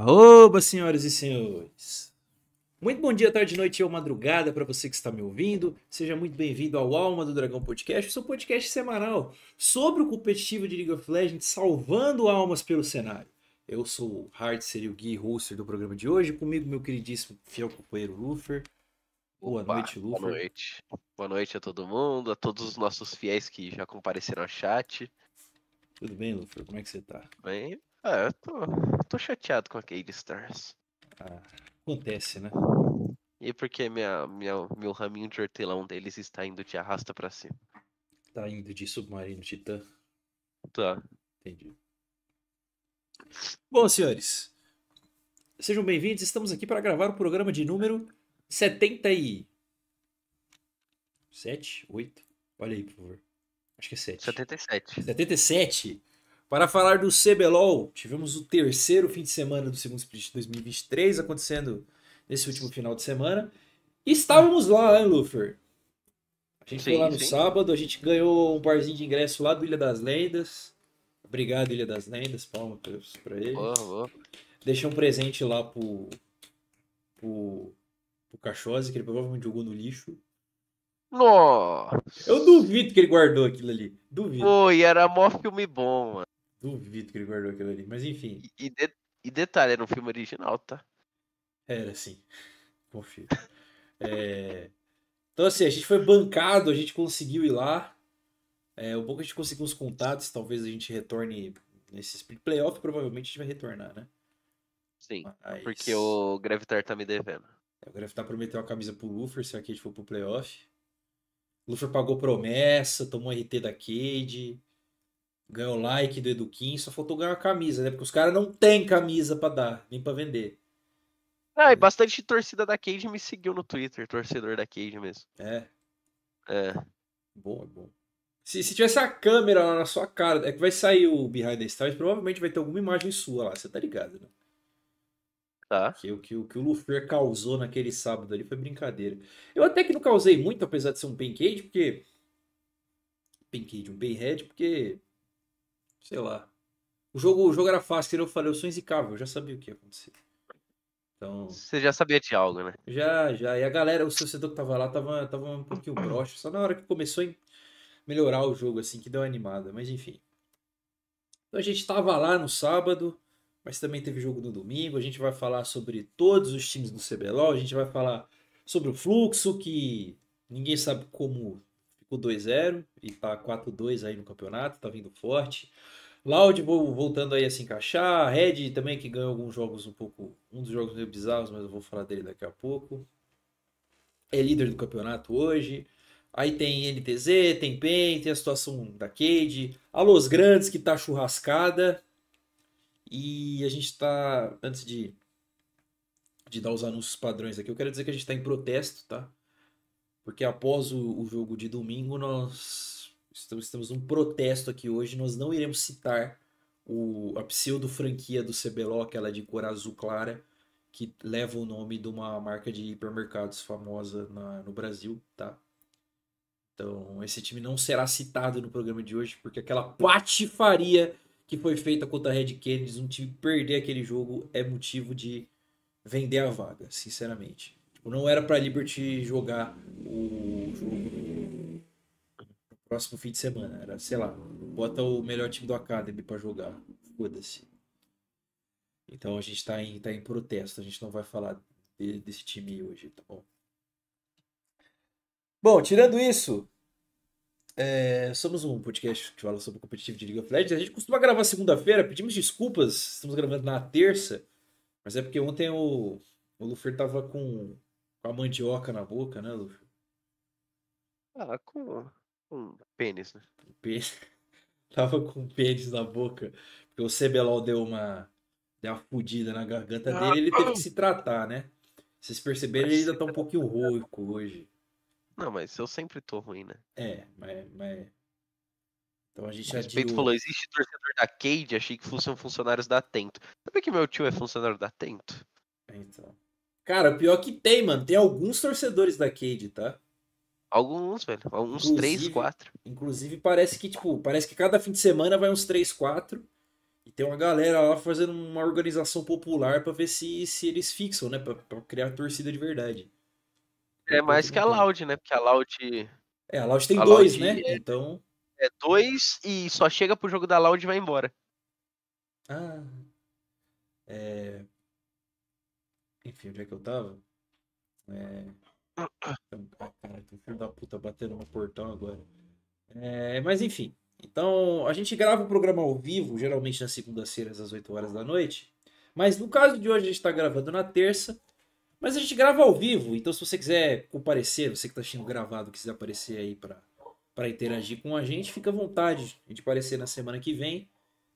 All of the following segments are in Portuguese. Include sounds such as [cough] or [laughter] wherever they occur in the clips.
Oba, senhoras e senhores! Muito bom dia, tarde, noite ou madrugada para você que está me ouvindo. Seja muito bem-vindo ao Alma do Dragão Podcast, seu podcast semanal sobre o competitivo de League of Legends, salvando almas pelo cenário. Eu sou o Hard, seria o Gui Hoster do programa de hoje. Comigo, meu queridíssimo fiel companheiro Lufer. Boa Opa, noite, Lufer. Boa noite. Boa noite a todo mundo, a todos os nossos fiéis que já compareceram ao chat. Tudo bem, Lufer? Como é que você tá? Bem, é, eu tô, tô chateado com a Cade Stars. Ah, acontece, né? E porque minha, minha, meu raminho de hortelão deles está indo de arrasta pra cima. Tá indo de Submarino Titã. Tá. Entendi. Bom, senhores, sejam bem-vindos. Estamos aqui para gravar o programa de número 77, 8. Olha aí, por favor. Acho que é 7. 77. 77. Para falar do CBLOL, tivemos o terceiro fim de semana do segundo split de 2023 acontecendo nesse último final de semana. E estávamos lá, né, Lufer? A gente foi Sim, lá no sim. sábado, a gente ganhou um parzinho de ingresso lá do Ilha das Lendas. Obrigado, Ilha das Lendas, palma pra pra ele. Boa, boa. Deixei um presente lá pro, pro, pro Cachose, que ele provavelmente jogou no lixo. Nossa! Eu duvido que ele guardou aquilo ali. Duvido. Pô, e era mó filme bom, mano. Duvido que ele guardou aquilo ali. Mas enfim, E, e de- e detalhe, era um filme original, tá? era assim. Confio. [laughs] É, Então, assim, a gente foi bancado, a gente conseguiu ir lá. É, o bom que a gente conseguiu uns contatos, talvez a gente retorne nesse playoff, provavelmente a gente vai retornar, né? Sim. Mas... Porque o Gravitar tá me devendo. O Gravitar prometeu a camisa pro Luffy, se a Cade for pro playoff. O Luffy pagou promessa, tomou RT da Cade, ganhou like do Eduquim, só faltou ganhar a camisa, né? Porque os caras não têm camisa pra dar, nem pra vender. Ah, e bastante torcida da Cage me seguiu no Twitter, torcedor da Cage mesmo. É, É. bom, é bom. Se, se tivesse a câmera lá na sua cara, é que vai sair o Behind the Stars, provavelmente vai ter alguma imagem sua lá, você tá ligado, né? Tá. Que o que, o que o Luffy causou naquele sábado ali foi brincadeira. Eu até que não causei muito, apesar de ser um Pancade, porque. Pancade, um Bayhead, porque. Sei lá. O jogo, o jogo era fácil, eu falei, eu sou inzicável, eu já sabia o que ia acontecer. Então. Você já sabia de algo, né? Já, já. E a galera, o torcedor que tava lá, tava, tava um pouquinho broxa. Só na hora que começou a melhorar o jogo, assim, que deu uma animada. Mas enfim. Então a gente tava lá no sábado, mas também teve jogo no domingo. A gente vai falar sobre todos os times do CBLOL. A gente vai falar sobre o fluxo, que ninguém sabe como ficou 2-0 e tá 4-2 aí no campeonato, tá vindo forte. Loud vo- voltando aí a se encaixar. Red também que ganhou alguns jogos um pouco. Um dos jogos meio bizarros, mas eu vou falar dele daqui a pouco. É líder do campeonato hoje. Aí tem NTZ, tem PEN, tem a situação da Cade. A Los Grandes que tá churrascada. E a gente tá. Antes de, de dar os anúncios padrões aqui, eu quero dizer que a gente tá em protesto, tá? Porque após o, o jogo de domingo, nós estamos, estamos num protesto aqui hoje. Nós não iremos citar o, a pseudo franquia do CBLOL, aquela de cor azul clara, que leva o nome de uma marca de hipermercados famosa na- no Brasil, tá? Então, esse time não será citado no programa de hoje, porque aquela patifaria que foi feita contra a Red Kennedy, um time perder aquele jogo é motivo de vender a vaga, sinceramente. Tipo, não era pra Liberty jogar o jogo no próximo fim de semana. Era, sei lá, bota o melhor time do Academy pra jogar. Foda-se. Então a gente tá em, tá em protesto, a gente não vai falar de- desse time hoje, tá bom? Bom, tirando isso, é, somos um podcast que fala sobre competitivo de League of Legends. A gente costuma gravar segunda-feira, pedimos desculpas, estamos gravando na terça, mas é porque ontem o, o Lufer tava com, com a mandioca na boca, né, Lufer? Ah, com, com pênis, né? Pênis. [laughs] Tava com pênis na boca, porque o CBLOL deu uma, deu uma fudida na garganta dele ele teve que se tratar, né? Vocês perceberam, ele ainda tá um pouquinho rouco hoje. Não, mas eu sempre tô ruim, né? É, mas. mas... Então a gente O Respeito adiou. falou, existe torcedor da Cade, achei que fossem funcionários da Tento. Sabe que meu tio é funcionário da Tento? Então. Cara, o pior que tem, mano. Tem alguns torcedores da Cade, tá? Alguns, velho. Uns três, quatro. Inclusive, parece que, tipo, parece que cada fim de semana vai uns 3, 4. E tem uma galera lá fazendo uma organização popular pra ver se, se eles fixam, né? Pra, pra criar torcida de verdade. É mais Enquanto que a. Loud, né? Porque a Loud É, a Loud tem A dois, Loud né? é- Então. é dois e só chega pro jogo da Loud e vai embora. Ah. É... Enfim, onde é que eu tava? É... Então, ah, Cara, tem um filho da puta batendo no portão agora. É, Mas enfim. Então, a gente grava o programa ao vivo, geralmente nas segundas-feiras, às 8 horas da noite. Mas no caso de hoje, a gente tá gravando na terça. Mas a gente grava ao vivo, então se você quiser comparecer, você que tá assistindo gravado, quiser aparecer aí pra, pra interagir com a gente, fica à vontade. Gente aparecer na semana que vem.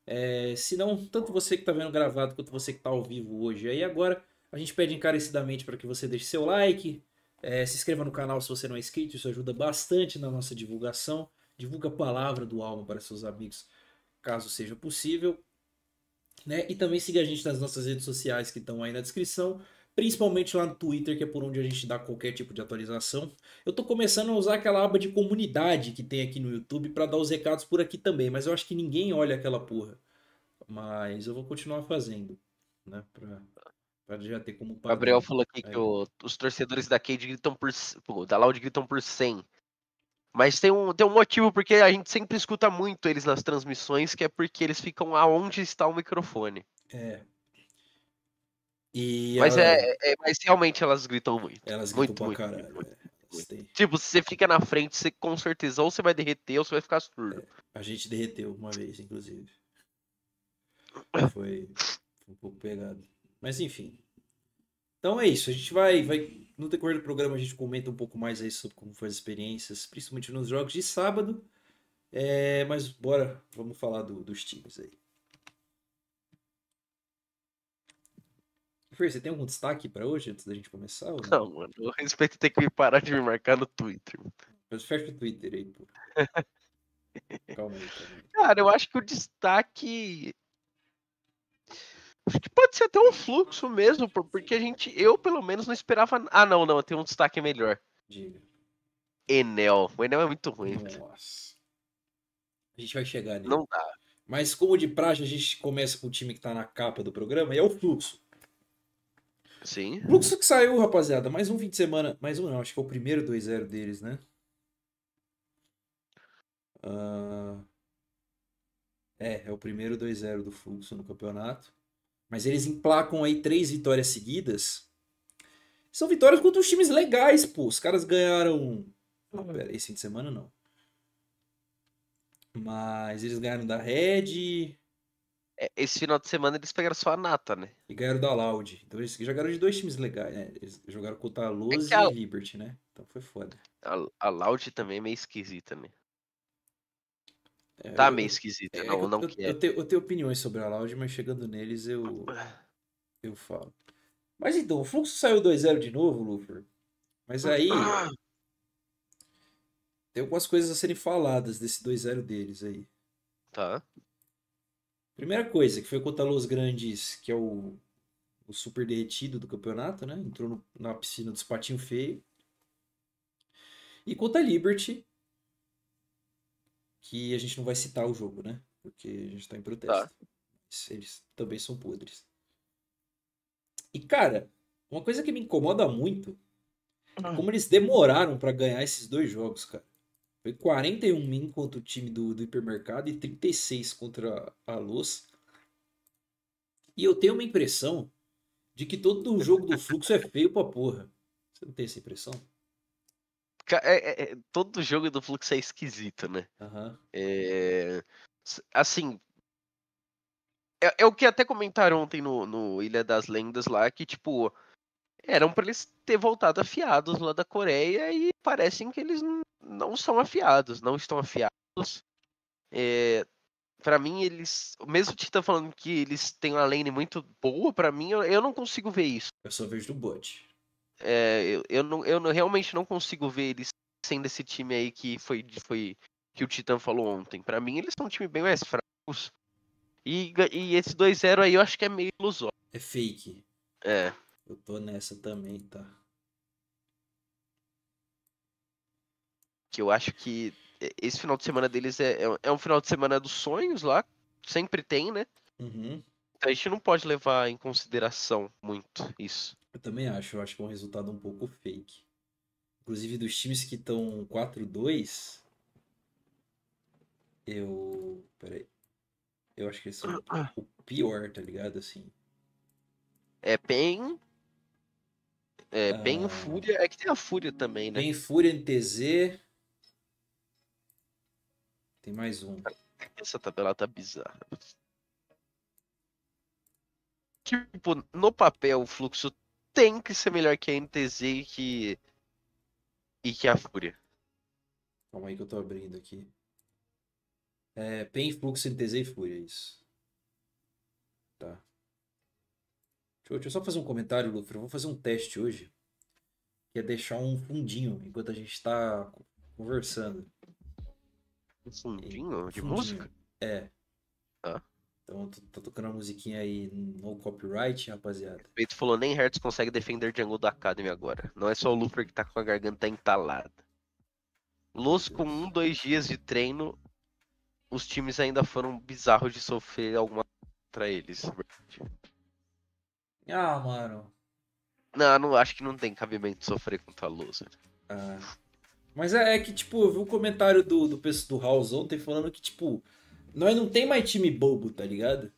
É, se não, tanto você que está vendo gravado quanto você que está ao vivo hoje. Aí agora a gente pede encarecidamente para que você deixe seu like, é, se inscreva no canal se você não é inscrito, isso ajuda bastante na nossa divulgação. Divulga a palavra do Alma para seus amigos, caso seja possível. Né? E também siga a gente nas nossas redes sociais que estão aí na descrição, principalmente lá no Twitter, que é por onde a gente dá qualquer tipo de atualização. Eu tô começando a usar aquela aba de comunidade que tem aqui no YouTube para dar os recados por aqui também, mas eu acho que ninguém olha aquela porra. Mas eu vou continuar fazendo, né? Pra, pra já ter como. Gabriel falou aqui que Aí. o- os torcedores da Cade gritam por. Da Loud gritam por 100. Mas tem um, tem um motivo, porque a gente sempre escuta muito eles nas transmissões, que é porque eles ficam aonde está o microfone. É. E Mas, ela- é, é- mas realmente elas gritam muito. elas muito, gritam muito, pra caralho. muito, é. Têm- Tipo, se você fica na frente, você com certeza ou você vai derreter ou você vai ficar surdo. A gente derreteu uma vez, inclusive. [laughs] Foi um pouco pegado. Mas enfim. Então é isso. A gente vai, vai. No decorrer do programa a gente comenta um pouco mais aí sobre como foi as experiências, principalmente nos jogos de sábado. É, mas bora, vamos falar do- dos times aí. Fer, você tem algum destaque pra hoje antes da gente começar? Não? Não, mano, eu respeito ter que me parar de me marcar no Twitter. Mas fecha o Twitter aí, pô. [laughs] Calma aí, calma aí. Cara, eu acho que o destaque. Acho que pode ser até um fluxo mesmo, porque a gente, eu pelo menos não esperava. Ah, não, não, tem um destaque melhor. Diga. Enel. O Enel é muito ruim. Nossa. A gente vai chegar nele. Não dá. Mas como de praxe, a gente começa com o time que tá na capa do programa, e é o Fluxo. Sim. Fluxo que saiu, rapaziada, mais um fim de semana, mais um não, acho que é o primeiro 2-0 deles, né? Ah, É, é o primeiro 2-0 do Fluxo no campeonato. Mas eles emplacam aí três vitórias seguidas. São vitórias contra os times legais, pô. Os caras ganharam. Não, pera, esse fim de semana não. Mas eles ganharam da Red É, Esse final de semana eles pegaram só a nata, né? e ganharam da Loud. Então eles jogaram de dois times legais, né? Eles jogaram contra a Luz que a- e Liberty, né? Então foi foda. A, a Loud também é meio esquisita, né? É, Tá eu- meio esquisita, é não, eu, não eu, quer. eu tenho, eu tenho opiniões sobre a Loud, mas chegando neles eu, eu falo. Mas então, o Fluxo saiu 2-0 de novo, Lufer. Mas aí tem algumas coisas a serem faladas desse 2-0 deles aí. Tá. Primeira coisa, que foi contra a Los Grandes, que é o, o super derretido do campeonato, né? Entrou no- na piscina dos patinhos feios. E contra a Liberty, que a gente não vai citar o jogo, né? Porque a gente tá em protesto. Mas Eles também são podres. E, cara, uma coisa que me incomoda muito é como eles demoraram pra ganhar esses dois jogos, cara. Foi 41 min contra o time do, do hipermercado e 36 contra a Luz. E eu tenho uma impressão de que todo o jogo do fluxo é feio pra porra. Você não tem essa impressão? É- é- é- todo jogo do Fluxo é esquisito, né? Aham. É, Assim. É, é o que até comentaram ontem no, no Ilha das Lendas lá, que, tipo, eram pra eles ter voltado afiados lá da Coreia e parecem que eles não são afiados, não estão afiados. É, para mim, eles. Mesmo o Tita falando que eles têm uma lane muito boa, pra mim, eu, eu não consigo ver isso. Eu só vejo do bot. É, eu, eu, não, eu não- realmente não consigo ver eles sendo esse time aí que foi, foi que o Titan falou ontem. Pra mim, eles são um time bem mais fracos. E, e esse 2-0 aí eu acho que é meio ilusório. É fake. É. Eu tô nessa também, tá? Que eu acho que esse final de semana deles é, é, é um final de semana dos sonhos lá. Sempre tem, né? Uhum. Então a gente não pode levar em consideração muito isso. Eu também acho, eu acho que é um resultado um pouco fake. Inclusive dos times que estão 4-2, eu. Peraí. Eu acho que eles são o pior, tá ligado? Assim. É bem. É bem Ah. Fúria. É que tem a Fúria também, né? Tem Fúria NTZ. Tem mais um. Essa tabela tá bizarra. Tipo, no papel o fluxo tem que ser melhor que a NTZ e que. E que a Fúria. Calma aí que eu tô abrindo aqui. É, PEN, Fluxo, NTZ e Fúria, isso. Tá. Deixa eu, deixa eu só fazer um comentário, Luffy. Eu vou fazer um teste hoje. Que é deixar um fundinho enquanto a gente tá conversando. Um fundinho de Fundinho. música? É. Tá. Então, tô, tô tocando uma musiquinha aí no copyright, rapaziada. O Peito falou, nem Hertz consegue defender Jungle da Academy agora. Não é só o Luffy que tá com a garganta entalada. Los com um, dois dias de treino, os times ainda foram bizarros de sofrer alguma contra eles. Ah, mano. Não, não acho que não tem cabimento sofrer contra a Los. Ah. Mas é, é que, tipo, eu vi um comentário do, do, do House ontem falando que, tipo, nós não tem mais time bobo, tá ligado?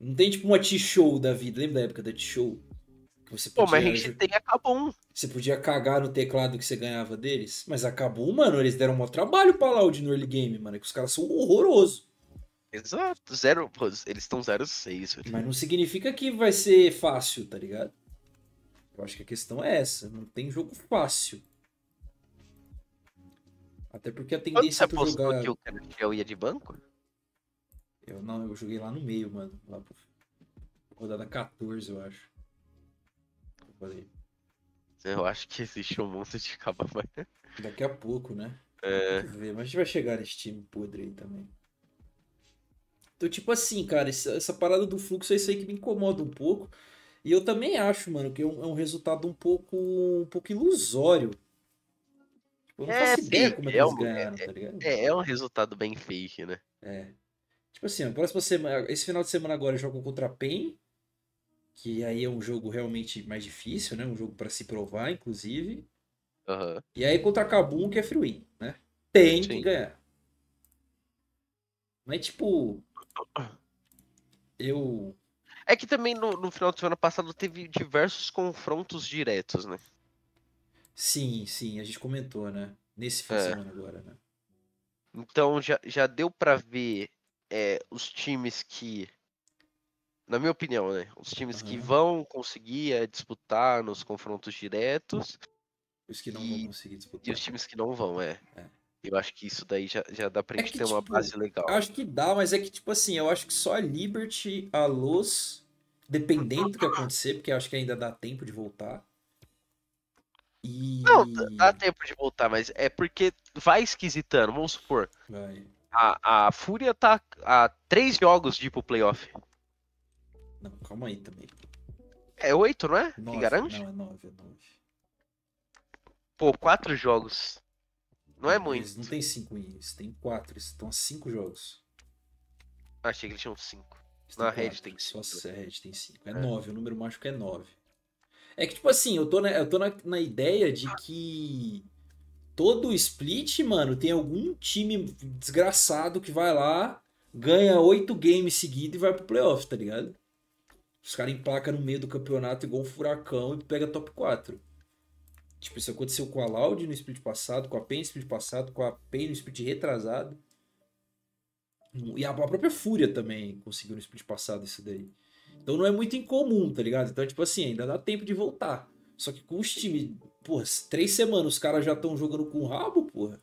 Não tem, tipo, uma T-Show da vida. Lembra da época da T-Show? Que você Pô, podia, mas a gente tem a Kabum. você podia cagar no teclado que você ganhava deles. Mas acabou, mano, eles deram um trabalho pra Loud no early game, mano. é Que os caras são horrorosos. Exato, zero. Pô, eles estão 0,6, velho. Mas não significa que vai ser fácil, tá ligado? Eu acho que a questão é essa. Não tem jogo fácil. Até porque a Quando você tendência é tu apostou jogar. que o Canadiel ia de banco? Eu não, eu joguei lá no meio, mano. Lá pro... Rodada 14, eu acho. Eu falei, Eu acho que existe um monte de caba. [laughs] daqui a pouco, né? É, ver, mas a gente vai chegar nesse time podre aí também. Então, tipo assim, cara, essa, essa parada do fluxo é isso aí que me incomoda um pouco. E eu também acho, mano, que é um, é um resultado um pouco, um pouco ilusório. Tipo, eu não É, faço ideia como é que é eles um- ganharam, tá ligado? é, é um resultado bem fake, né? É. Tipo assim, a próxima semana, esse final de semana agora jogam contra a PEN, que aí é um jogo realmente mais difícil, né? Um jogo pra se provar, inclusive. Aham. E aí contra a Kabum, que é free win, né? Tem que Sim. ganhar. Mas tipo, eu É que também no, no final de semana passado teve diversos confrontos diretos, né? Sim, sim, a gente comentou, né? Nesse fim de É. semana agora, né? Então já, já deu pra ver é, os times que, na minha opinião, né? Os times que Aham. vão conseguir é, disputar nos confrontos diretos Os que não E- vão conseguir e disputar. os times que não vão, é. É. Eu acho que isso daí já, já dá pra É gente que, ter uma tipo, base legal. Acho que dá, mas é que, tipo assim, eu acho que só a Liberty, a Los, dependendo do que acontecer, porque eu acho que ainda dá tempo de voltar. E. Não, dá- tempo de voltar, mas é porque vai esquisitando. Vamos supor, Vai. a, a Fúria tá a três jogos de ir pro playoff. Não, calma aí também. É oito, não é? Nove. Que garante? Não, é nove, é nove. Pô, quatro jogos. Não é Eles muito. não tem cinco eles tem quatro. Eles estão a cinco jogos. Achei que eles tinham cinco. Eles Na Red tem cinco, a Red tem cinco. É, É. nove, o número mágico é nove. É que, tipo assim, eu tô, na, eu tô na, na ideia de que todo split, mano, tem algum time desgraçado que vai lá, ganha oito games seguidos e vai pro playoff, tá ligado? Os caras emplacam no meio do campeonato igual um furacão e pega top 4. Tipo, isso aconteceu com a Loud no split passado, com a PEN no split passado, com a PEN no split retrasado. E a própria Fúria também conseguiu no split passado isso daí. Então não é muito incomum, tá ligado? Então, tipo assim, ainda dá tempo de voltar. Só que com os times, porra, três semanas os caras já estão jogando com o rabo, porra.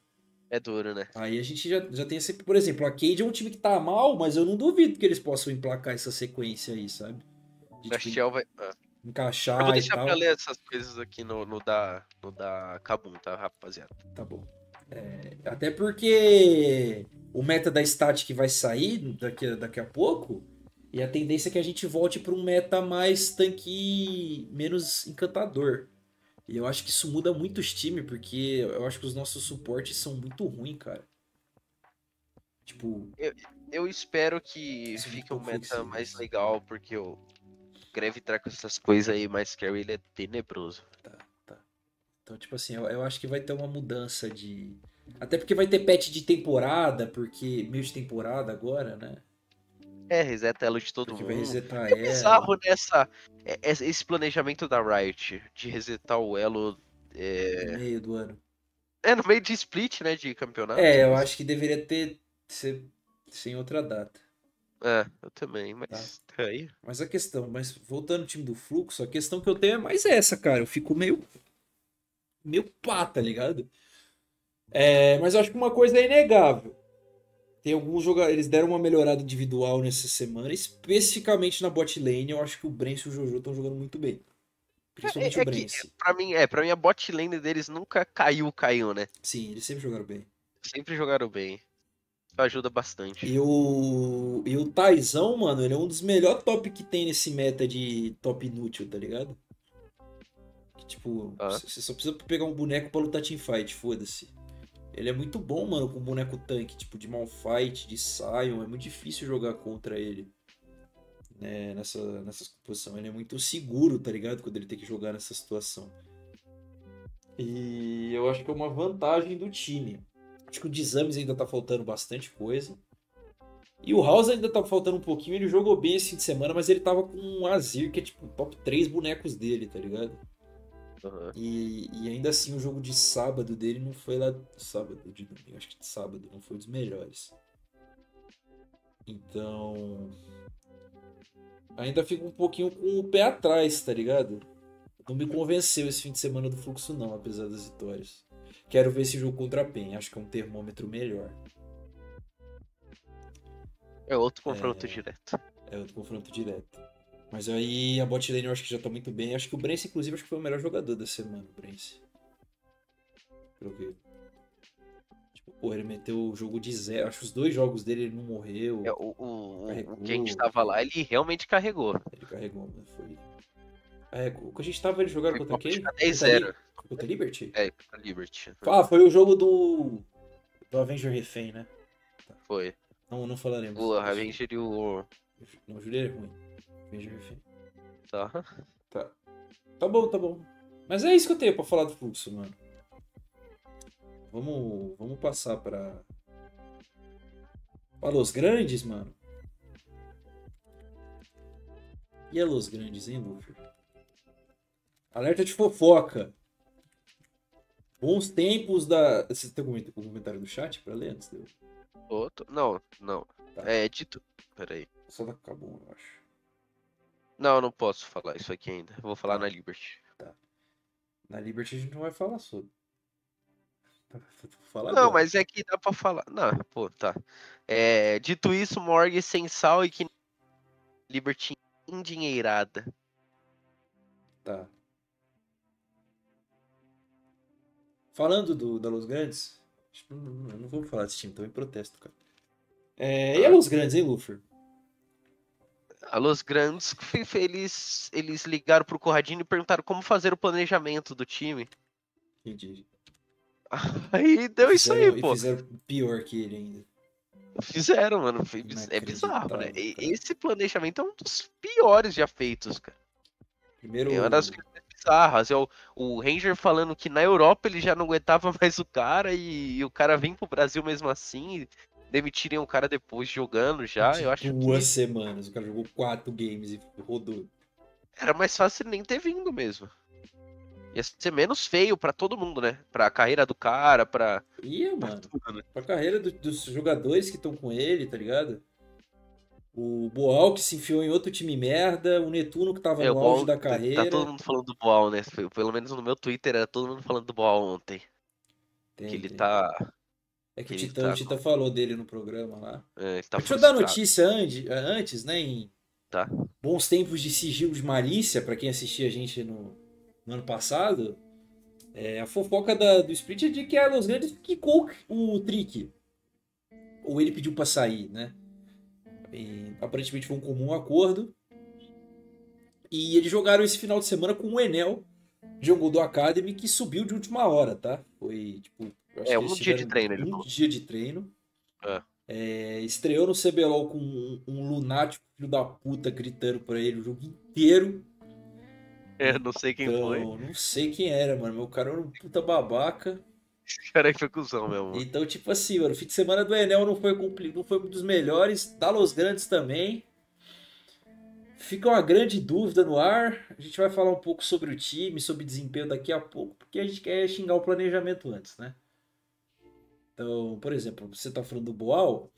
É duro, né? Aí a gente já, já tem sempre, por exemplo, a Cade é um time que tá mal, mas eu não duvido que eles possam emplacar essa sequência aí, sabe? De tipo, vai. ah, encaixar Eu vou e deixar tal. pra ler essas coisas aqui no, no da, no da Kabum, tá, rapaziada? Tá bom. É, até porque o meta da stat que vai sair daqui, daqui a pouco, e a tendência é que a gente volte para um meta mais tanque, menos encantador. E eu acho que isso muda muito os times, porque eu acho que os nossos suportes são muito ruins, cara. Tipo, eu espero que fique um meta flexível. mais legal, porque o Greve tá com essas coisas aí, mas Carry ele é tenebroso. Tá, tá. Então, tipo assim, eu, eu acho que vai ter uma mudança de. Até porque vai ter patch de temporada, porque. meio de temporada agora, né? É, reseta ela de todo Porque mundo. vai resetar É ela. bizarro nessa. é- é- Esse planejamento da Riot de resetar o elo. É, No meio do ano. é no meio de split, né? De campeonato. É, eu acho que deveria ter. ser sem outra data. É, eu também, mas. Tá. Aí. Mas a questão, mas voltando ao time do fluxo, a questão que eu tenho é mais essa, cara. Eu fico meio. meio pá, tá ligado? É, mas eu acho que uma coisa é inegável. Tem alguns jogadores. Eles deram uma melhorada individual nessa semana, especificamente na bot lane. Eu acho que o Brence e o Jojo estão jogando muito bem. Principalmente É- é o que, Brence. pra mim, é, pra mim a bot lane deles nunca caiu, caiu, né? Sim, eles sempre jogaram bem. Sempre jogaram bem. Isso ajuda bastante. E o. E o Taizão, mano, ele é um dos melhores top que tem nesse meta de top inútil, tá ligado? Que, tipo, Ah. você só precisa pegar um boneco pra lutar teamfight, foda-se. Ele é muito bom, mano, com boneco tanque, tipo, de Malfight, de Sion. É muito difícil jogar contra ele. Né, nessa, nessa posição. Ele é muito seguro, tá ligado? Quando ele tem que jogar nessa situação. E eu acho que é uma vantagem do time. Acho que o Desames ainda tá faltando bastante coisa. E o House ainda tá faltando um pouquinho. Ele jogou bem esse fim de semana, mas ele tava com um Azir, que é tipo top 3 bonecos dele, tá ligado? Aham. E, e ainda assim o jogo de sábado dele não foi lá. Sábado, de domingo, acho que de sábado, não foi dos melhores. Então. Ainda fico um pouquinho com o pé atrás, tá ligado? Não me convenceu esse fim de semana do fluxo, não, apesar das vitórias. Quero ver esse jogo contra a PEN, acho que é um termômetro melhor. É outro confronto direto. É outro confronto direto. Mas aí a bot lane eu acho que já tá muito bem. Acho que o Brence, inclusive, acho que foi o melhor jogador da semana, o Brence. Pelo que. Tipo, porra, ele meteu o jogo de zero. Acho que os dois jogos dele ele não morreu. É, o, o, o- Carregou. o que a gente tava lá, ele realmente carregou. Ele carregou, mano. Foi. Carregou. Quando a gente tava, ele jogando Foi contra quem? contra Contra 10-0. Li- Contra Liberty? É, contra Liberty. Ah, foi o jogo do. Do Avenger Refém, né? Foi. Não, não falaremos. O Avenger e o. Não, o Júlio é ruim. Avenger Refém. Tá. Tá. Tá bom, tá bom. Mas é isso que eu tenho pra falar do fluxo, mano. Vamos, vamos passar pra. Pra Los Grandes, mano. E a Los Grandes, hein, Luffy? Alerta de fofoca. Bons tempos da. Você tem algum comentário do chat pra ler antes? de eu- Outro. Não, não. Tá. É dito. Peraí. Só da Cabum, eu acho. Não, eu não posso falar isso aqui ainda. Eu vou falar Tá. na Liberty. Na Liberty a gente não vai falar sobre. [laughs] Falar Não, agora. mas é que dá pra falar. Não, pô, tá. É, dito isso, Morgue sem sal e que Liberty endinheirada. Tá. Falando do, da Los Grandes, não, não, não vou falar desse time, em protesto, cara. É, e a Los Grandes, hein, Luffy? A Los Grandes, eles, eles ligaram pro Corradinho e perguntaram como fazer o planejamento do time. Entendi. [laughs] Aí deu isso aí, Fizeram- pô. fizeram pior que ele ainda. Fizeram, mano. É bizarro, né? Esse planejamento é um dos piores já feitos, cara. Primeiro. É uma das coisas bizarras. É o, o Ranger falando que na Europa ele já não aguentava [laughs] mais o cara e, e o cara vem pro Brasil mesmo assim. Demitirem o cara depois jogando já. de Eu acho duas que semanas. O cara jogou quatro games e rodou. era mais fácil nem ter vindo mesmo. Ia ser menos feio pra todo mundo, né? Pra carreira do cara, pra. Ia, pra mano. tudo, né? Pra carreira do- dos jogadores que estão com ele, tá ligado? O Boal que se enfiou em outro time merda, o Netuno que tava É, no auge Boal- da Tá carreira. todo mundo falando do Boal, né? Pelo menos no meu Twitter era todo mundo falando do Boal ontem. Tem, que ele tem. tá. É que o Titã, tá o Titã falou dele no programa lá. é, tá Deixa eu dar notícia ante- antes, né? Em Tá. bons tempos de sigilo de malícia, pra quem assistia a gente no, no ano passado. É, a fofoca da- do Split é de que a Los Grandes quicou o Trick. Ou ele pediu pra sair, né? E, aparentemente foi um comum acordo. E eles jogaram esse final de semana com o Enel, jogo do Academy, que subiu de última hora, tá? Foi tipo. É, um dia de treino, Um falou. dia de treino. É. É, estreou no CBLOL com um, um lunático filho da puta gritando pra ele o jogo inteiro. É, não sei quem Então, foi. não sei quem era, mano. Meu cara era um puta babaca. Esse cara aí foi cuzão mesmo. Então, tipo assim, mano, o fim de semana do Enel não foi, não foi um dos melhores. Da Los Grandes também. Fica uma grande dúvida no ar. A gente vai falar um pouco sobre o time, sobre desempenho daqui a pouco, porque a gente quer xingar o planejamento antes, né? Então, por exemplo, você tá falando do Boal.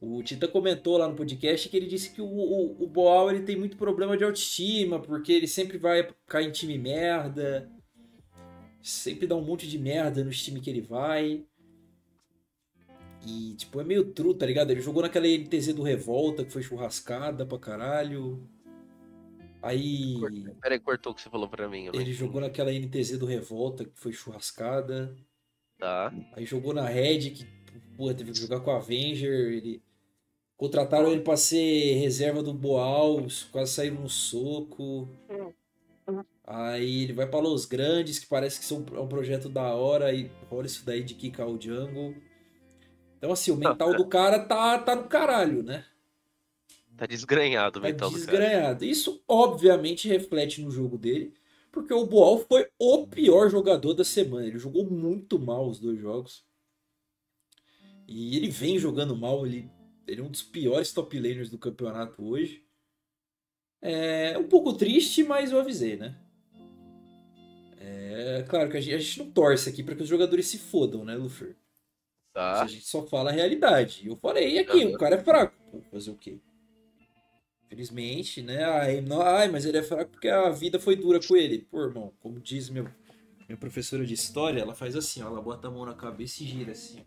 O Tita comentou lá no podcast que ele disse que o, o, o Boal ele tem muito problema de autoestima, porque ele sempre vai cair em time merda, sempre dá um monte de merda nos times que ele vai. E, tipo, é meio true, tá ligado? Ele jogou naquela NTZ do Revolta, que foi churrascada pra caralho. Aí. Peraí, cortou o que você falou pra mim. Ele jogou naquela NTZ do Revolta, que foi churrascada. Tá. Aí jogou na Red, que porra, teve que jogar com a Avenger. Ele... Contrataram ele pra ser reserva do Boal, quase saíram no soco. Aí ele vai pra Los Grandes, que parece que são- é um projeto da hora, e rola isso daí de kickar o jungle. Então, assim, o mental do cara tá, tá no caralho, né? Tá desgranhado o Tá mental do cara. desgranhado. Isso, obviamente, reflete no jogo dele, porque o Boal foi o pior jogador da semana. Ele jogou muito mal os dois jogos. E ele vem jogando mal, ele, ele é um dos piores top laners do campeonato hoje. É um pouco triste, mas eu avisei, né? É claro que a gente, a gente não torce aqui para que os jogadores se fodam, né, Luffy? Tá. A gente só fala a realidade. Eu falei aqui, o cara é fraco. Pô, fazer o quê? Infelizmente, né? Ai, não, ai, mas ele é fraco porque a vida foi dura com ele. Pô, irmão, como diz meu, minha professora de história, ela faz assim, ó. Ela bota a mão na cabeça e gira assim.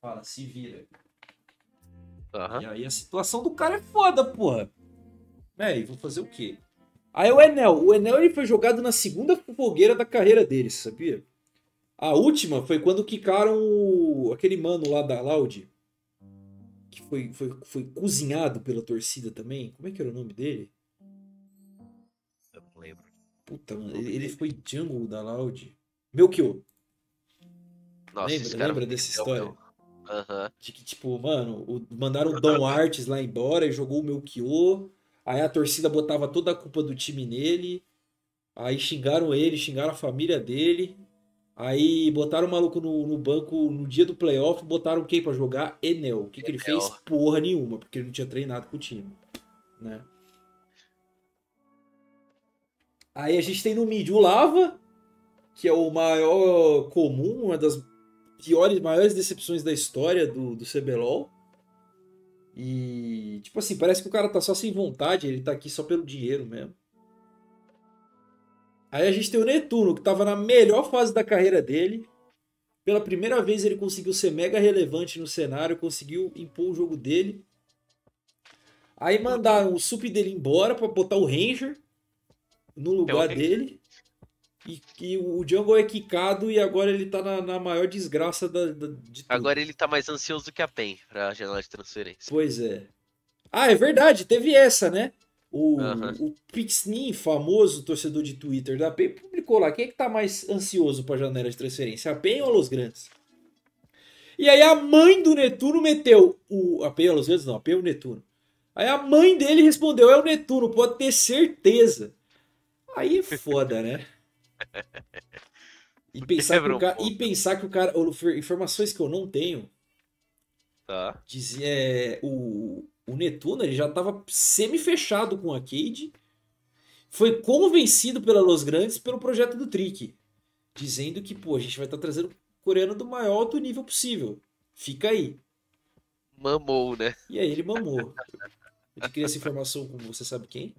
Fala, se vira. Aham. E aí a situação do cara é foda, porra. É, e vou fazer o quê? Aí o Enel. O Enel ele foi jogado na segunda fogueira da carreira dele, sabia? A última foi quando quicaram o- aquele mano lá da Loud. Que foi, foi, foi cozinhado pela torcida também. Como é que era o nome dele? Eu não lembro. Puta, mano. Ele, ele foi jungle da Loud. Melchior. Nossa, Lembra- lembra dessa história? Aham. De que, tipo, mano, o- mandaram o Dom Artes lá embora e jogou o Melchior. Aí a torcida botava toda a culpa do time nele. Aí xingaram ele, xingaram a família dele. Aí botaram o maluco no, no banco no dia do playoff, botaram quem pra jogar? Enel. O que, que ele Enel. fez? Porra nenhuma, porque ele não tinha treinado com o time. Né? Aí a gente tem no mid o Lava, que é o maior comum, uma das piores, maiores decepções da história do, do CBLOL. E, tipo assim, parece que o cara tá só sem vontade, ele tá aqui só pelo dinheiro mesmo. Aí a gente tem o Netuno, que tava na melhor fase da carreira dele. Pela primeira vez ele conseguiu ser mega relevante no cenário, conseguiu impor o jogo dele. Aí mandaram o sup dele embora pra botar o Ranger no lugar dele. E que o Jungle é quicado e agora ele tá na, na maior desgraça da, da- de tudo. Agora ele tá mais ansioso que a PEN pra janela de transferência. Pois é. Ah, é verdade, teve essa, né? O, Aham. o Pixnin, famoso torcedor de Twitter da PEN, publicou lá. Quem é que tá mais ansioso pra janela de transferência? A PEN ou a Los Grandes? E aí a mãe do Netuno meteu o. A PEN ou a Los Grandes? Não, a PEN ou o Netuno. Aí a mãe dele respondeu: é o Netuno, pode ter certeza. Aí é foda, né? E [laughs] pensar, que o cara, e pensar que o cara. Informações que eu não tenho Tá. dizia é, o, o Netuno ele já estava semi-fechado com a Cade. Foi convencido pela Los Grandes pelo projeto do Trick, dizendo que pô, a gente vai estar trazendo o coreano do maior alto nível possível. Fica aí. Mamou, né? E aí ele mamou. Ele queria essa informação com você sabe quem?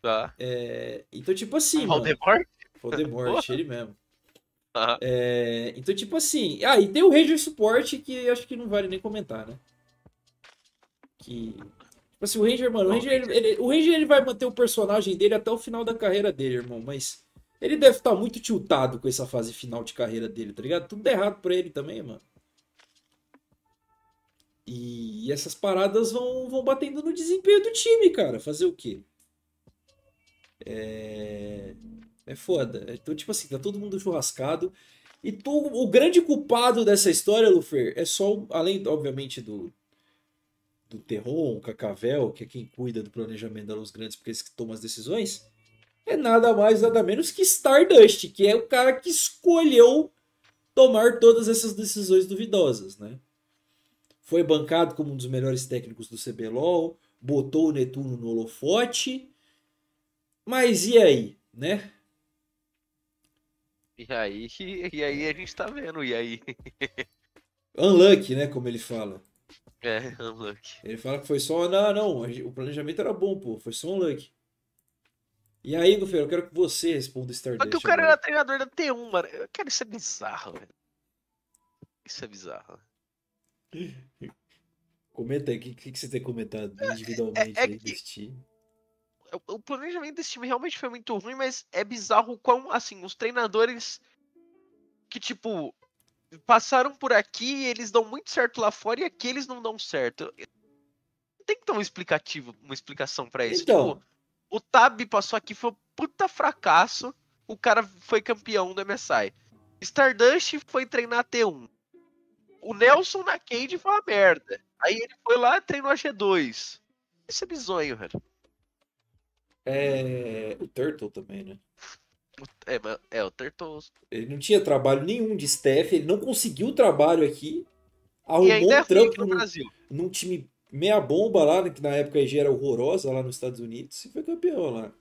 Tá. É, então, tipo assim, mano. Valdemort? Voldemort, ele mesmo. Tá. É, então, tipo assim. Ah, e tem o Ranger Support que acho que não vale nem comentar, né? Que. Tipo assim, o Ranger, mano, o Ranger, ele, ele- o Ranger ele vai manter o personagem dele até o final da carreira dele, irmão. Mas ele deve estar muito tiltado com essa fase final de carreira dele, tá ligado? Tudo errado pra ele também, mano. E essas paradas vão, vão batendo no desempenho do time, cara. Fazer o quê? É. É foda. Então, tipo assim, tá todo mundo churrascado. E tu, o grande culpado dessa história, Lufer, é só, além, obviamente, do, do Terron, Cacavel, que é quem cuida do planejamento da Los Grandes, porque eles que tomam as decisões, é nada mais, nada menos que Stardust, que é o cara que escolheu tomar todas essas decisões duvidosas, né? Foi bancado como um dos melhores técnicos do CBLOL, botou o Netuno no holofote, mas e aí, né? E aí, [laughs] e aí a gente tá vendo, e aí? Unlucky, né? Como ele fala. É, [laughs] unlucky. Ele fala que foi só. Não, não, o planejamento era bom, pô. Foi só unlucky. E aí, Gufeiro, eu quero que você responda o Stardust. Só que o cara agora. era treinador da T1, mano. Cara, isso é bizarro, velho. Isso é bizarro. [laughs] Comenta aí, o que, que, você tem comentado individualmente é, é, é aí desse time? O planejamento desse time realmente foi muito ruim, mas é bizarro o quão, assim, os treinadores que, tipo, passaram por aqui eles dão muito certo lá fora e aqui eles não dão certo. Tem que ter um explicativo, uma explicação para isso. Então, tipo, o Tab passou aqui, foi um puta fracasso. O cara foi campeão do MSI. Stardust foi treinar T1. O Nelson na Cade foi uma merda. Aí ele foi lá e treinou a G2. Isso é bizonho, velho. É. O Turtle também, né? É, é, o Turtle. Ele não tinha trabalho nenhum de staff, ele não conseguiu trabalho aqui. Arrumou um é trampo no, Brasil. num time meia bomba lá, que na época a era horrorosa lá nos Estados Unidos, e foi campeão lá.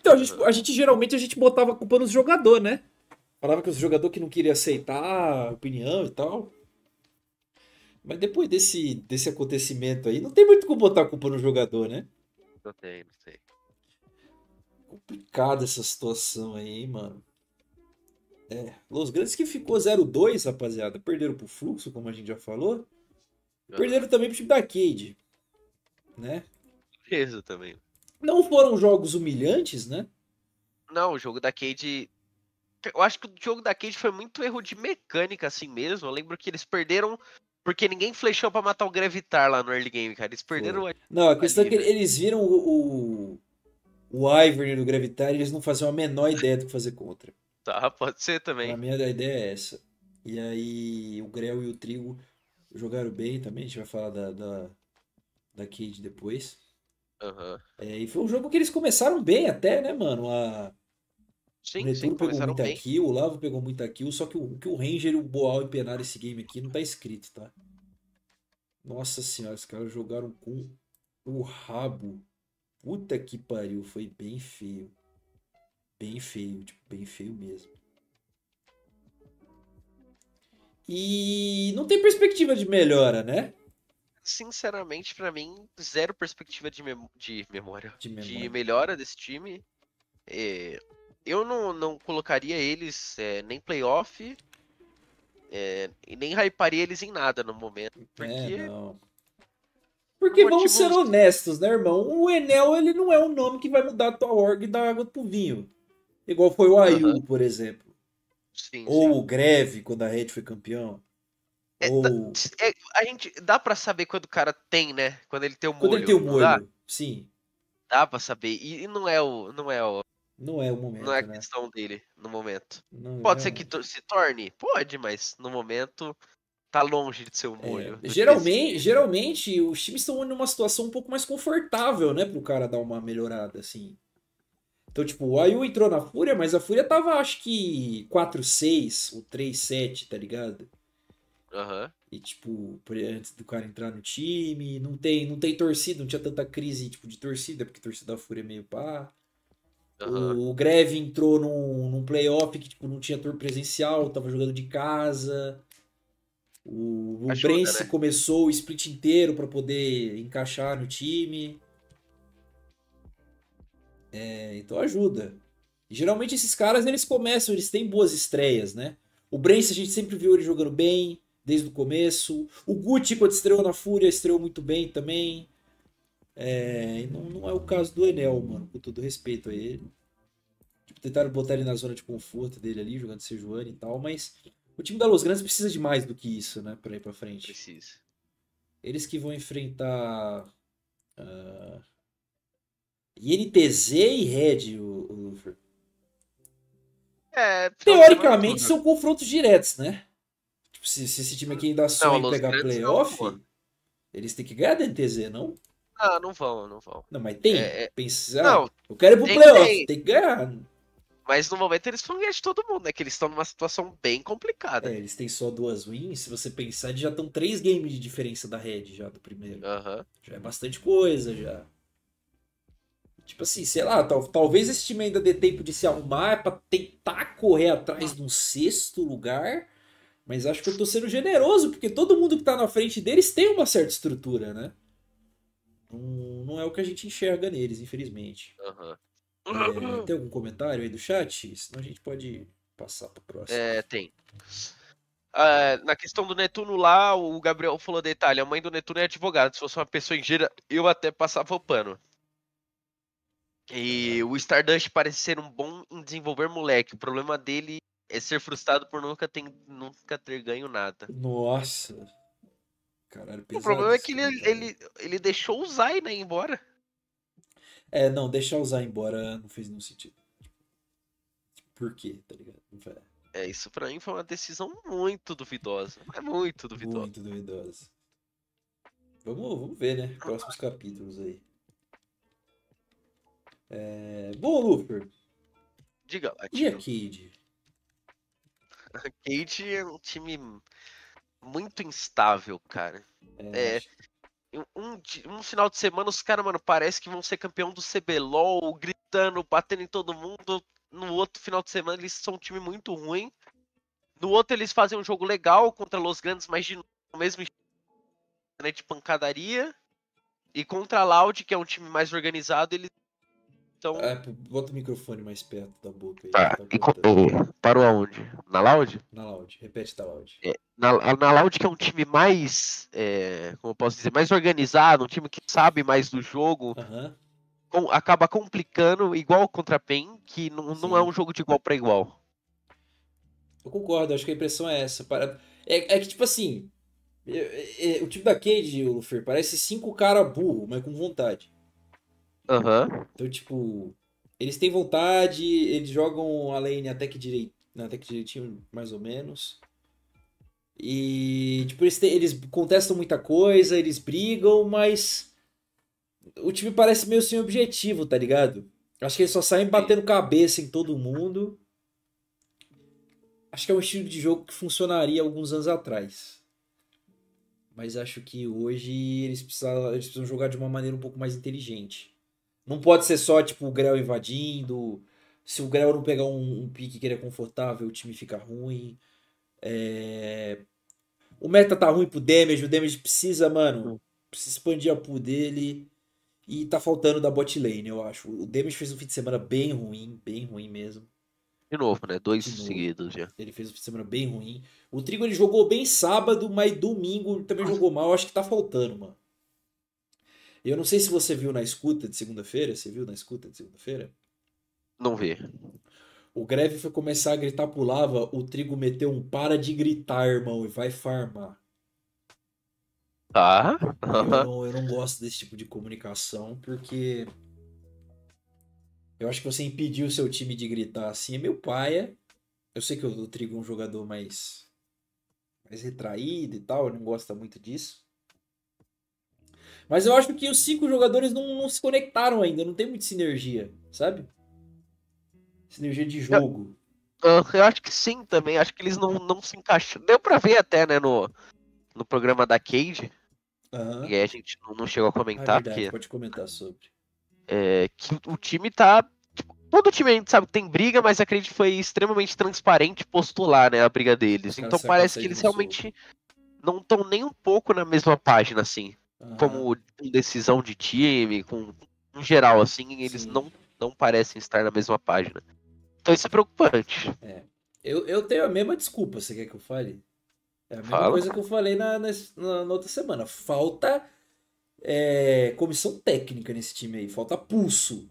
Então, a gente, a gente geralmente a gente botava a culpa nos jogadores, né? Falava que os jogadores que não queriam aceitar a opinião e tal. Mas depois desse, desse acontecimento aí, não tem muito como botar a culpa no jogador, né? Não tem, não tem. Complicada essa situação aí, hein, mano. É, Los Grandes que ficou 0-2, rapaziada. Perderam pro Fluxo, como a gente já falou. Perderam também pro time da Cade. Né? Beleza também. Não foram jogos humilhantes, né? Não, o jogo da Cade. Eu acho que o jogo da Cade foi muito erro de mecânica, assim mesmo. Eu lembro que eles perderam porque ninguém flechou para matar o Gravitar lá no early game, cara. Eles perderam. Não, a questão ali, é que eles viram o, o, o Ivern do Gravitar eles não faziam a menor ideia do que fazer contra. Tá, pode ser também. A minha ideia é essa. E aí o Grell e o Trigo jogaram bem também, a gente vai falar da, da, da Cade depois. Uhum. É, e foi um jogo que eles começaram bem até, né, mano? A... Sim, o Netuno pegou muita bem. kill, o Lavo pegou muita kill, só que o, que o Ranger e o Boal empenaram esse game aqui não tá escrito, tá? Nossa senhora, os caras jogaram com o rabo. Puta que pariu, foi bem feio. Bem feio, tipo, bem feio mesmo. E não tem perspectiva de melhora, né? Sinceramente, para mim, zero perspectiva de, mem de memória. De, memória. de melhora desse time. É, eu não, não colocaria eles é, nem playoff é, e nem hyparia eles em nada no momento. Porque. É, não. Porque vamos ser honestos, né, irmão? O Enel ele não é um nome que vai mudar a tua org da água pro vinho. Igual foi o Ayu, uhum. por exemplo. Sim, Ou sim. o Greve, quando a Red foi campeão. É, Ou... é, a gente dá para saber quando o cara tem, né? Quando ele tem o molho. Quando ele tem o molho, dá? sim. Dá para saber. E, e, não é o não é o não é o momento, não é a né? questão dele no momento. Não Pode é ser que se torne, pode, mas no momento tá longe de ser o molho. É, geralmente, geralmente os times estão numa situação um pouco mais confortável, né, pro cara dar uma melhorada assim. Então, tipo, o Ayu entrou na Fúria, mas a Fúria tava, acho que, 4-6 ou 3-7, tá ligado? Aham. Uhum. E, tipo, antes do cara entrar no time, não tem, não tem torcida, não tinha tanta crise, tipo, de torcida, porque a torcida da Fúria é meio pá. Uhum. O Greve entrou num, num playoff que, tipo, não tinha tour presencial, tava jogando de casa. O, o Brence né? começou o split inteiro para poder encaixar no time. É, então ajuda. E, geralmente esses caras eles começam, eles têm boas estreias, né? O Brence a gente sempre viu ele jogando bem desde o começo. O Gucci quando estreou na Fúria estreou muito bem também. É, não, não é o caso do Enel, mano, com todo respeito a ele. Tipo, tentaram botar ele na zona de conforto dele ali, jogando Sejuani e tal, mas o time da Los Grandes precisa de mais do que isso, né, pra ir pra frente. Precisa. Eles que vão enfrentar. Uh, INTZ e Red, o, o Luffy. É, Teoricamente são confrontos diretos, né? Tipo, se, se esse time aqui ainda sonha em pegar playoff, não, eles têm que ganhar da NTZ, não? Ah, não vão, não vão. Não, mas tem. É, é... Pensar, não, eu quero ir pro tem, playoff, tem. tem que ganhar. Mas no momento eles ganhar de todo mundo, né? Que eles estão numa situação bem complicada. É, eles têm só duas wins. Se você pensar, eles já estão três games de diferença da Red já do primeiro. Uhum. Já é bastante coisa, já. Tipo assim, sei lá, tal, talvez esse time ainda dê tempo de se arrumar para tentar correr atrás de um sexto lugar. Mas acho que eu tô sendo generoso, porque todo mundo que tá na frente deles tem uma certa estrutura, né? Não, não é o que a gente enxerga neles, infelizmente. Uhum. É, tem algum comentário aí do chat? Senão a gente pode passar para próximo. É, tem. Uh, na questão do Netuno lá, o Gabriel falou detalhe: a mãe do Netuno é advogada. Se fosse uma pessoa engenheira, eu até passava o pano. E o Stardust parece ser um bom em desenvolver moleque. O problema dele é ser frustrado por nunca ter, nunca ter ganho nada. Nossa. Caralho, pesado. O problema é que ele, ele, ele deixou o Zay, né, embora. É, não, deixar Zay embora não fez nenhum sentido. Por quê, tá ligado? É, isso pra mim foi uma decisão muito duvidosa. É muito duvidosa. Muito duvidosa. Vamos, vamos ver, né? Próximos capítulos aí. É... Bom, Luper. Diga lá. E a Cade? A Cade é um time muito instável, cara. É, é um, um, final de semana os caras, mano, parece que vão ser campeão do CBLOL, gritando, batendo em todo mundo. No outro final de semana eles são um time muito ruim. No outro eles fazem um jogo legal contra Los Grandes, mas de no mesmo né, de pancadaria. E contra a Loud, que é um time mais organizado, eles então... É, bota o microfone mais perto da boca. Aí, tá, tá parou aonde? Na Loud? Na Loud, repete da Loud. É, na, na Loud que é um time mais, é, como eu posso dizer, mais organizado, um time que sabe mais do jogo, uhum. com, acaba complicando, igual contra a PEN, que não, não é um jogo de igual para igual. Eu concordo, acho que a impressão é essa. Para... É, é que, tipo assim, é, é, o time da Cade, Lufer, parece cinco cara burro, mas com vontade. Uhum. Então, tipo, eles têm vontade, eles jogam a lane até que, direit... até que direitinho, mais ou menos. E, tipo, eles, eles contestam muita coisa, eles brigam, mas o time parece meio sem objetivo, tá ligado? Acho que eles só saem batendo cabeça em todo mundo. Acho que é um estilo de jogo que funcionaria alguns anos atrás. Mas acho que hoje eles precisam, eles precisam jogar de uma maneira um pouco mais inteligente. Não pode ser só, tipo, o Grell invadindo. Se o Grell não pegar um, um pique que ele é confortável, o time fica ruim. É... O meta tá ruim pro Damage, o Damage precisa, mano, precisa expandir a pool dele. E tá faltando da bot lane, eu acho. O Damage fez um fim de semana bem ruim, bem ruim mesmo. De novo, né? Dois novo. seguidos já. Ele fez um fim de semana bem ruim. O Trigo ele jogou bem sábado, mas domingo também jogou mal. Eu acho que tá faltando, mano. Eu não sei se você viu na escuta de segunda-feira. Você viu na escuta de segunda-feira? Não vi. O Greve foi começar a gritar pro Lava, o Trigo meteu um para de gritar, irmão, e vai farmar. Ah? eu, não, [laughs] eu não gosto desse tipo de comunicação, porque eu acho que você impedir o seu time de gritar assim é meu paia. Eu sei que o Trigo é um jogador mais, mais retraído e tal, ele não gosta muito disso. Mas eu acho que os cinco jogadores não, não se conectaram ainda, não tem muita sinergia, sabe? Sinergia de jogo. Eu, eu, acho que sim também, acho que eles não, não se encaixam. Deu pra ver até, né, no, no programa da Cage. Uhum. E aí a gente não, chegou a comentar. Ah, verdade, porque, pode comentar sobre. É, que o time tá. Tipo, todo time a gente sabe que tem briga, mas acredito que foi extremamente transparente postular, né, a briga deles. Então parece que eles realmente não estão nem um pouco na mesma página, assim uhum. como decisão de time, com em geral, assim, eles não, não parecem estar na mesma página. Então isso é preocupante. É. Eu, eu tenho a mesma desculpa, você quer que eu fale? É a mesma Fala. coisa que eu falei na, na, na outra semana. Falta é, comissão técnica nesse time aí, falta pulso.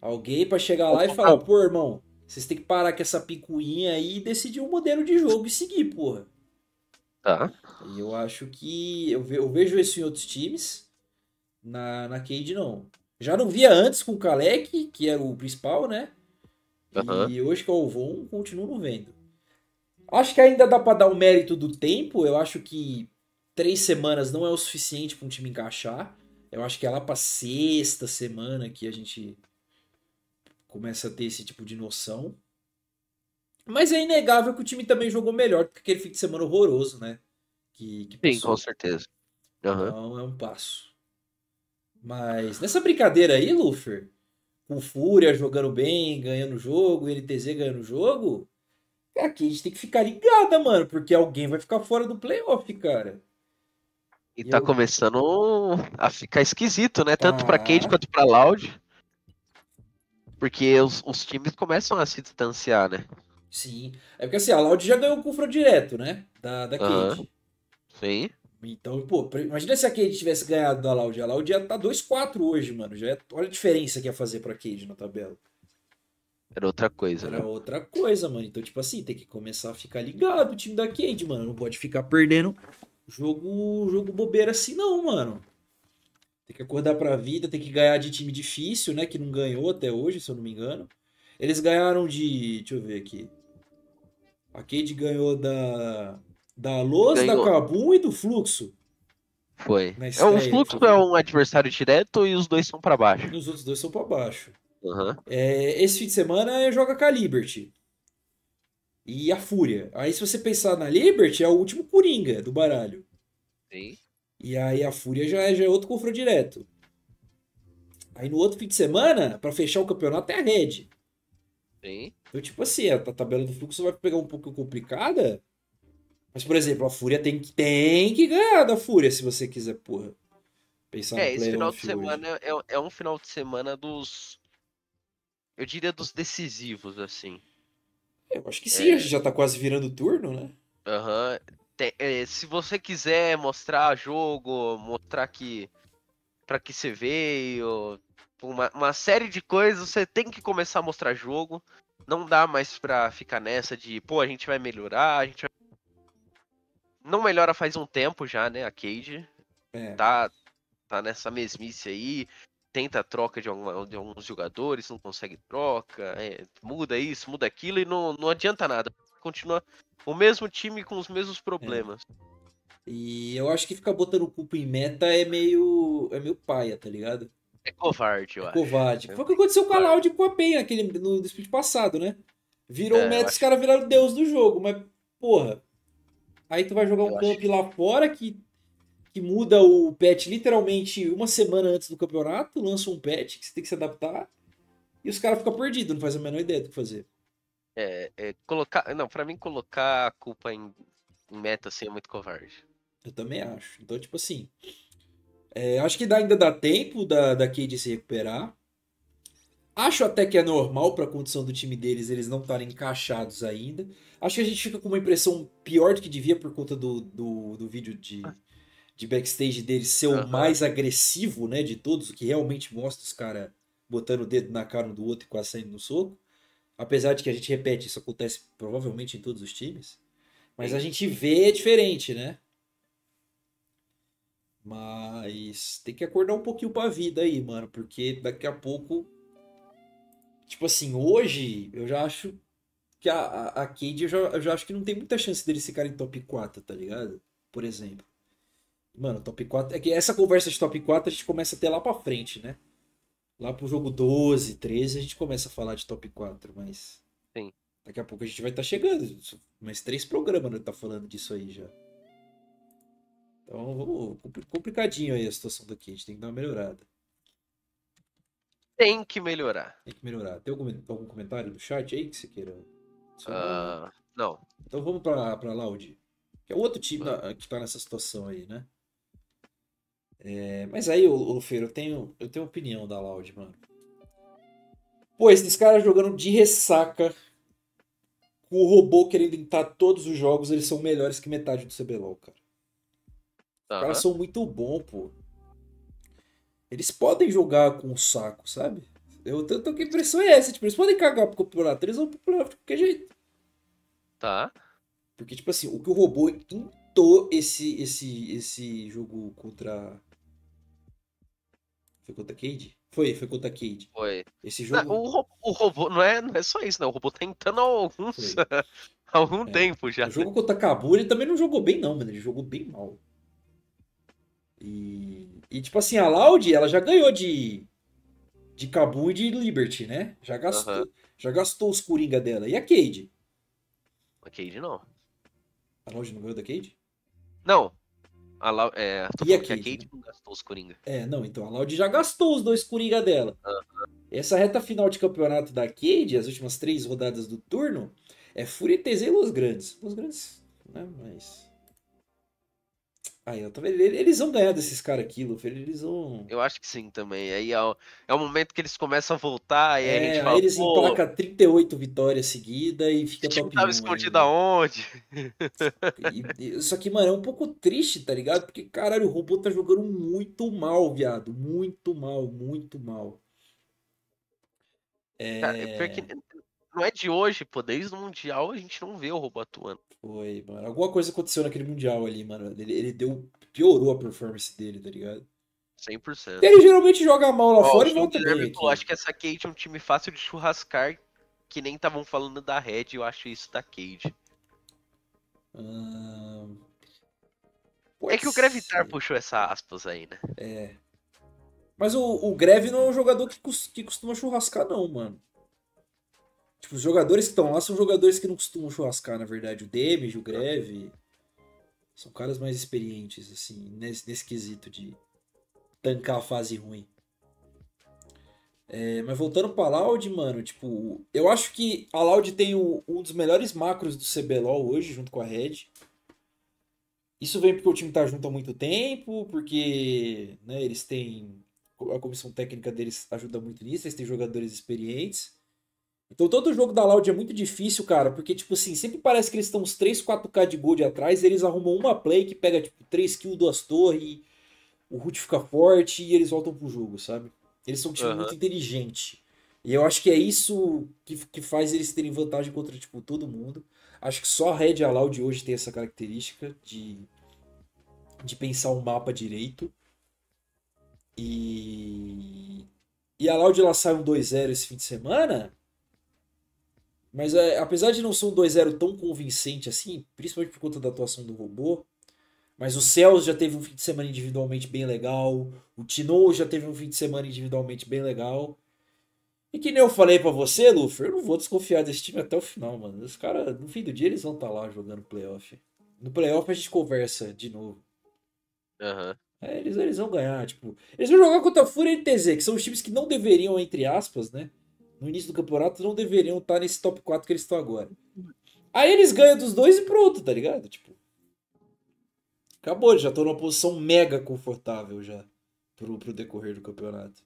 Alguém para chegar lá e falar, pô, irmão, vocês têm que parar com essa picuinha aí e decidir um modelo de jogo e seguir, porra. Tá. E eu acho que. Eu, ve, eu vejo isso em outros times. Na, na Cade, não. Já não via antes com o Kalec, que era o principal, né? Aham. E hoje que eu vou, continuo não vendo. Acho que ainda dá pra dar o mérito do tempo. Eu acho que três semanas não é o suficiente pra um time encaixar. Eu acho que é lá pra sexta semana que a gente começa a ter esse tipo de noção. Mas é inegável que o time também jogou melhor do que aquele fim de semana horroroso, né? Que, que Sim, com certeza. Aham. Então é um passo. Mas nessa brincadeira aí, Lufer, com Fúria jogando bem, ganhando o jogo, NTZ ganhando o jogo, aqui a gente tem que ficar ligada, mano, porque alguém vai ficar fora do playoff, cara. E E tá eu- começando a ficar esquisito, né? Tanto pra Tá. Cade quanto pra Loud. Porque os, os times começam a se distanciar, né? Sim. É porque assim, a Loud já ganhou o confronto direto, né? Da, da Aham. Cade. Sim. Então, pô, imagina se a Cade tivesse ganhado da Loud. A Loud ia tá 2-4 hoje, mano. Já é- olha a diferença que ia fazer pra Cade na tabela. Era outra coisa, Era né? outra coisa, mano. Então, tipo assim, tem que começar a ficar ligado o time da Cade, mano. Não pode ficar perdendo jogo, jogo bobeira assim, não, mano. Tem que acordar pra vida, tem que ganhar de time difícil, né? Que não ganhou até hoje, se eu não me engano. Eles ganharam de. Deixa eu ver aqui. A Cade ganhou da. Da da Ganhou. Kabum e do Fluxo. Foi. É, o Fluxo é um adversário direto e os dois são pra baixo. E os outros dois são pra baixo. Aham. É, esse fim de semana joga com a Liberty. E a Fúria. Aí, se você pensar na Liberty, é o último Coringa do baralho. Sim. E aí a Fúria já é, já é outro confronto direto. Aí no outro fim de semana, pra fechar o campeonato, é a Red. Sim. Então, tipo assim, a, tabela do fluxo vai pegar um pouco complicada. Mas, por exemplo, a Fúria tem que, tem que ganhar da Fúria, se você quiser, porra. Pensar É, no esse final de hoje. semana é, é um final de semana dos. Eu diria dos decisivos, assim. Eu acho que sim, É. a gente já tá quase virando turno, né? Aham. Tem- é, se você quiser mostrar jogo, mostrar que. pra que você veio, uma, uma série de coisas, você tem que começar a mostrar jogo. Não dá mais pra ficar nessa de, pô, a gente vai melhorar, a gente vai. Não melhora faz um tempo já, né, a Cade. É. Tá, tá nessa mesmice aí. Tenta a troca de, alguma- de alguns jogadores, não consegue troca. é, muda isso, muda aquilo e não, não adianta nada. Continua o mesmo time com os mesmos problemas. E eu acho que ficar botando culpa em meta é meio. é meio paia, tá ligado? É, covarde, eu É acho. covarde. É Foi o que aconteceu com a covarde. Loud e com a PEN aquele, no split passado, né? Virou É, meta, os acho- caras viraram deus do jogo, mas, porra. Aí tu vai jogar um camp lá fora que, que muda o patch literalmente uma semana antes do campeonato, lança um patch que você tem que se adaptar. E os caras ficam perdidos, não faz a menor ideia do que fazer. É, é, colocar. Não, pra mim colocar a culpa em, em meta assim é muito covarde. Eu também acho. Então, tipo assim. É, acho que ainda dá tempo da, da Cade se recuperar. Acho até que é normal para a condição do time deles eles não estarem encaixados ainda. Acho que a gente fica com uma impressão pior do que devia por conta do, do, do vídeo de, de backstage deles ser o mais agressivo, né, de todos, o que realmente mostra os caras botando o dedo na cara um do outro e quase saindo no soco. Apesar de que a gente repete, isso acontece provavelmente em todos os times. Mas a gente vê diferente, né? Mas tem que acordar um pouquinho pra vida aí, mano, porque daqui a pouco. Tipo assim, hoje eu já acho que a, a, a Cade eu já, eu já acho que não tem muita chance deles ficarem top 4, tá ligado? Por exemplo. Mano, top 4. É que essa conversa de top 4 a gente começa a ter lá pra frente, né? Lá pro jogo 12, 13 a gente começa a falar de top 4, mas. Sim. Daqui a pouco a gente vai estar chegando. Mais três programas né, tá falando disso aí já. Então, complicadinho aí a situação daqui. A gente tem que dar uma melhorada. Tem que melhorar. Tem que melhorar. Tem algum, algum comentário do chat aí que você queira? Ah, não. Então vamos pra, pra Loud. Que é o outro time que tá nessa situação aí, né? É, mas aí, Lufeiro, eu tenho, eu tenho opinião da Loud, mano. Pô, esses caras jogando de ressaca com o robô querendo entrar todos os jogos, eles são melhores que metade do CBLOL, cara. Os caras são muito bons, pô. Eles podem jogar com o saco, sabe? Eu tô com a impressão é essa, tipo, eles podem cagar pro campeonato, eles vão pro playoff de qualquer jeito. Tá. Porque, tipo assim, o que o robô intou esse, esse, esse jogo contra. Foi contra Cade? Foi, foi contra Cade. Foi. Esse Não, jogo. o, ro- o robô não é, não é só isso, não. O robô tá entrando há alguns. [laughs] Há algum É. tempo já. O jogo contra a Cabu, ele também não jogou bem, não, mano. Ele jogou bem mal. E, e tipo assim, a Loud, ela já ganhou de, de Cabu e de Liberty, né? Já gastou, já gastou os Coringa dela. E a Cade? A Cade não. A Loud não ganhou da Cade? Não. A Lau- é, tô E a que a Cade, Cade não gastou os Coringa. É, não, então a Loud já gastou os dois Coringa dela. Essa reta final de campeonato da Cade, as últimas três rodadas do turno, é Fúria, TZ e Los Grandes. Los Grandes, né, mas... Aí, tá vendo? Eles vão ganhar desses caras aqui, Luffy. Eles vão... Eu acho que sim também. Aí é o, é o momento que eles começam a voltar e aí a É, gente aí fala, eles pô, emplacam 38 vitórias seguidas e fica top tava 1 escondido aonde? Só que, mano, é um pouco triste, tá ligado? Porque, caralho, o robô tá jogando muito mal, viado. Muito mal, muito mal. Cara, é que não é de hoje, pô. Desde o Mundial a gente não vê o robô atuando. Foi, mano. Alguma coisa aconteceu naquele Mundial ali, mano. Ele, ele deu. Piorou a performance dele, tá ligado? 100%. Ele geralmente joga mal lá fora e volta bem aqui. acho que essa Cade é um time fácil de churrascar, que nem estavam falando da Red, eu acho isso da Cade. Ah, É que o Gravitar ser. puxou essa aspas aí, né? É. Mas o, o Greve não é um jogador que, que costuma churrascar, não, mano. Tipo, os jogadores que estão lá são jogadores que não costumam churrascar, na verdade. O Damage, o Greve. São caras mais experientes, assim, nesse, nesse quesito de tancar a fase ruim. É, mas voltando pra Loud, mano, tipo, eu acho que a Loud tem o- um dos melhores macros do CBLOL hoje, junto com a Red. Isso vem porque o time tá junto há muito tempo, porque né, eles têm. A comissão técnica deles ajuda muito nisso, eles têm jogadores experientes. Então todo jogo da Loud é muito difícil, cara, porque, tipo assim, sempre parece que eles estão uns 3, 4k de gold atrás, eles arrumam uma play que pega, tipo, 3 kills, 2 torres, o root fica forte e eles voltam pro jogo, sabe? Eles são um time Aham. muito inteligente. E eu acho que é isso que, que faz eles terem vantagem contra, tipo, todo mundo. Acho que só a Red e a Loud hoje tem essa característica de, de pensar o mapa direito. E, e a Loud ela sai um 2-0 esse fim de semana. Mas é, apesar de não ser um 2-0 tão convincente assim, principalmente por conta da atuação do robô, mas o Cells já teve um fim de semana individualmente bem legal, o Tino já teve um fim de semana individualmente bem legal. E que nem eu falei pra você, Luffy, eu não vou desconfiar desse time até o final, mano. Os caras, no fim do dia, eles vão estar lá jogando playoff. No playoff a gente conversa de novo. Aham. É, eles, eles vão ganhar, tipo. Eles vão jogar contra a Fúria e TZ, que são os times que não deveriam, entre aspas, né? No início do campeonato, não deveriam estar nesse top 4 que eles estão agora. Aí eles ganham dos dois e pronto, tá ligado? Tipo. Acabou, já estão numa posição mega confortável já pro, pro decorrer do campeonato.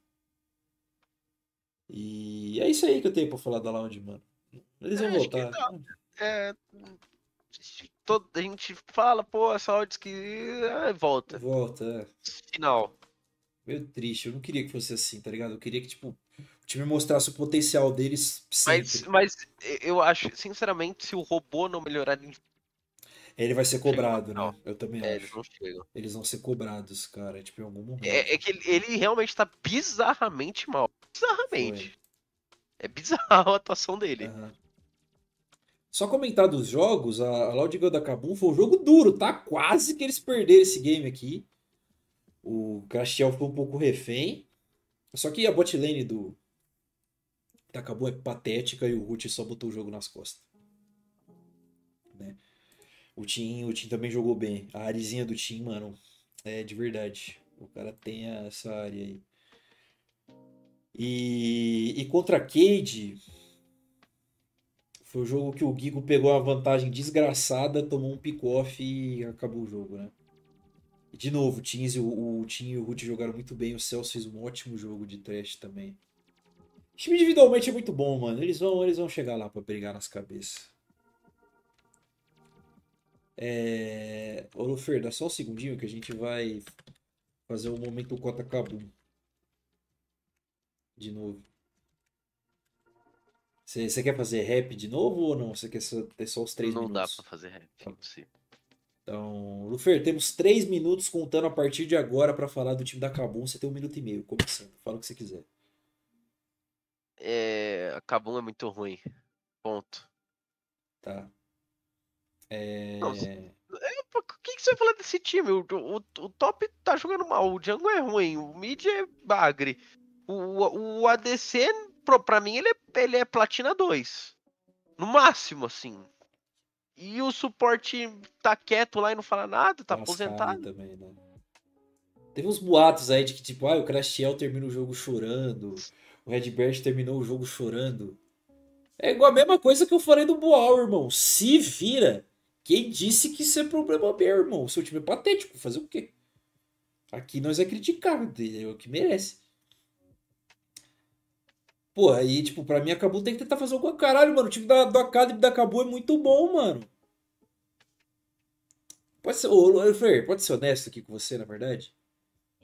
E é isso aí que eu tenho pra falar da Lounge, mano. Eles vão É, voltar. É, todo, a gente fala, pô, essa odds que ah, volta. Volta, é. Final. Meio triste. Eu não queria que fosse assim, tá ligado? Eu queria que, tipo, time mostrasse o potencial deles Mas, sempre. mas eu acho, sinceramente, se o robô não melhorar, ele Ele vai ser cobrado, né? final. Eu também é, eles acho. não chegam. Eles vão ser cobrados, cara, tipo, em algum momento. É, é que ele, ele realmente tá bizarramente mal. Bizarramente. É bizarro a atuação dele. Aham. Só comentar dos jogos, a, a Loud ganhou da Kabum foi um jogo duro, tá? Quase que eles perderam esse game aqui. O Castiel foi um pouco refém. Só que a bot lane do Kabum é patética e o Root só botou o jogo nas costas. Né? O Tim, o Tim também jogou bem. A arizinha do Tim, mano, é de verdade. O cara tem essa área aí. E, e contra a Cade, foi o jogo que o Gigo pegou uma vantagem desgraçada, tomou um pick-off e acabou o jogo, né? De novo, o Teams o, o Tim e o Ruth jogaram muito bem, o Celso fez um ótimo jogo de trash também. O time individualmente é muito bom, mano. Eles vão, eles vão chegar lá pra brigar nas cabeças. É... Ô, Lufer, dá só um segundinho que a gente vai fazer o momento Cota Cabum. De novo. Você quer fazer rap de novo ou não? Você quer só, ter só os três não dá minutos? pra fazer rap, Tá. impossível. Então, Lufer, temos três minutos contando a partir de agora pra falar do time da Cabum. Você tem um minuto e meio, começando. Fala o que você quiser. É, a Kabum é muito ruim. Ponto. Tá. É... Nossa. O que, que você vai falar desse time? O, o, o top tá jogando mal, o Django é ruim, o mid é bagre. O, o ADC, pro- pra mim, ele é, ele é platina 2. No máximo, assim. E o suporte tá quieto lá e não fala nada, tá Lascado aposentado. também, né? Teve uns boatos aí de que, tipo, ah, o Crastiel termina o jogo chorando, o Redbert terminou o jogo chorando. É igual a mesma coisa que eu falei do Boal, irmão. Se vira. Quem disse que isso é problema meu, irmão? Seu time é patético, fazer o quê? Aqui nós é criticar, é o que merece. Pô, aí, tipo, pra mim a Cabu tem que tentar fazer alguma caralho, mano. O time da, do Academy da Cabu é muito bom, mano. Pode ser, ô, Fer, pode ser honesto aqui com você, na verdade?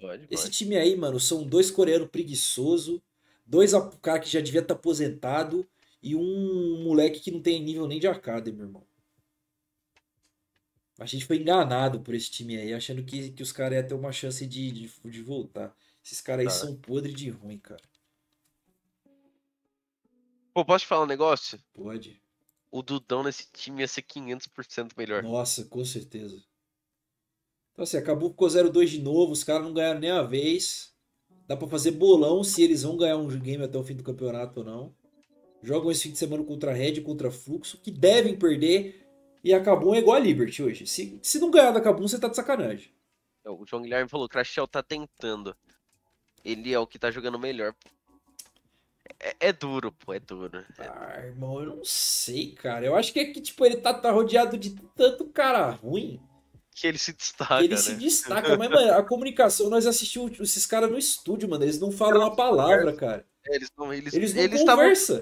Pode, Esse pode. time aí, mano, são dois coreanos preguiçosos, dois cara que já devia estar aposentado e um moleque que não tem nível nem de Academy, irmão. A gente foi enganado por esse time aí, achando que, que os caras iam ter uma chance de, de, de voltar. Esses caras aí Tá. são podre de ruim, cara. Pô, posso te falar um negócio? Pode. O Dudão nesse time ia ser 500% melhor. Nossa, com certeza. Então assim, acabou ficou 0-2 de novo, os caras não ganharam nem a vez. Dá pra fazer bolão se eles vão ganhar um game até o fim do campeonato ou não. Jogam esse fim de semana contra a Red e contra Fluxo, que devem perder. E a Kabum é igual a Liberty hoje. Se, se não ganhar da Kabum, você tá de sacanagem. O João Guilherme falou, o Crashel tá tentando. Ele é o que tá jogando melhor. É, é duro, pô, é duro. Ah, irmão, eu não sei, cara. Eu acho que é que, tipo, ele tá, tá rodeado de tanto cara ruim Que ele se destaca, ele né? se destaca. Mas, mano, a comunicação, nós assistimos esses caras no estúdio, mano. Eles não falam uma palavra, cara. É, Eles não, eles, Eles não eles conversam.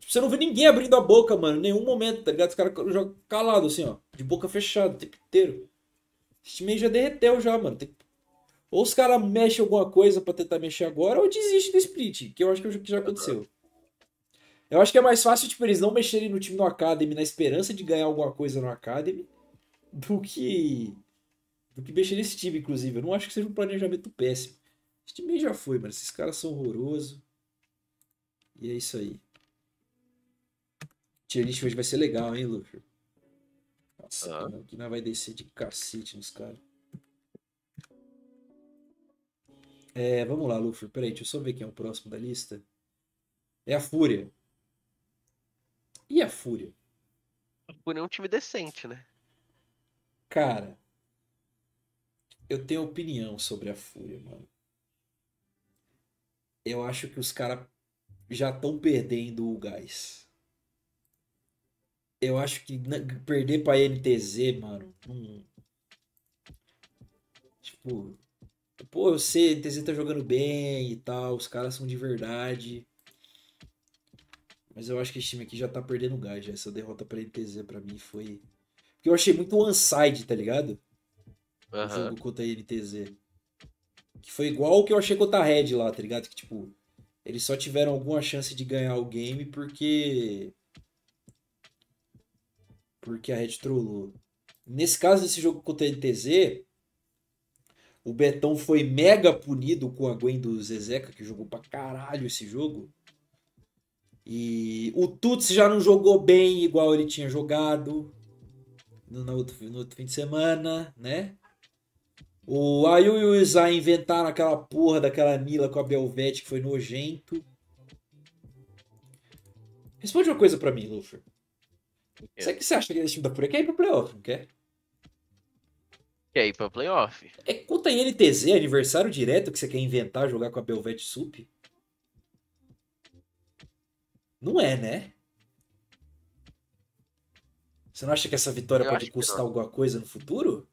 Tipo, Você não vê ninguém abrindo a boca, mano, em nenhum momento, tá ligado? Os caras jogam calado, assim, ó, de boca fechada o tempo inteiro. Esse time aí já derreteu já, mano. Tem- Ou os caras mexem alguma coisa pra tentar mexer agora, ou desiste do split, que eu acho que o que já aconteceu. Eu acho que é mais fácil, tipo, eles não mexerem no time no Academy na esperança de ganhar alguma coisa no Academy do que. do que mexer nesse time, inclusive. Eu não acho que seja um planejamento péssimo. Esse time já foi, mano. Esses caras são horrorosos. E é isso aí. Tier list hoje vai ser legal, hein, Luffy? Nossa, Ah. aqui nós vai descer de cacete nos caras. É, vamos lá, Luffy. Peraí, deixa eu só ver quem é o próximo da lista. É a Fúria. E a Fúria? por um time decente, né? Cara, eu tenho opinião sobre a Fúria, mano. Eu acho que os caras já estão perdendo o gás. Eu acho que perder pra NTZ, mano, não... Tipo, pô, eu sei, NTZ tá jogando bem e tal, os caras são de verdade. Mas eu acho que esse time aqui já tá perdendo gás, já. Essa derrota pra NTZ pra mim foi. Porque eu achei muito one-side, tá ligado? O Aham. jogo contra a NTZ. Que foi igual o que eu achei contra a Red lá, tá ligado? Que tipo, eles só tiveram alguma chance de ganhar o game porque. Porque a Red trollou. Nesse caso desse jogo contra a NTZ, o Betão foi mega punido com a Gwen do Zezeca, que jogou pra caralho esse jogo. E o Tuts já não jogou bem igual ele tinha jogado no, no outro, no outro fim de semana, né? O Ayu e o Zay inventaram aquela porra daquela Nila com a Belvete que foi nojento. Responde uma coisa pra mim, Luffy. É. O que você acha que esse time da Fúria quer ir pro playoff, não quer? Quer ir pra playoff? É conta em NTZ, aniversário direto que você quer inventar jogar com a Belvete Sup? Não é, né? Você não acha que essa vitória Eu pode custar alguma coisa no futuro?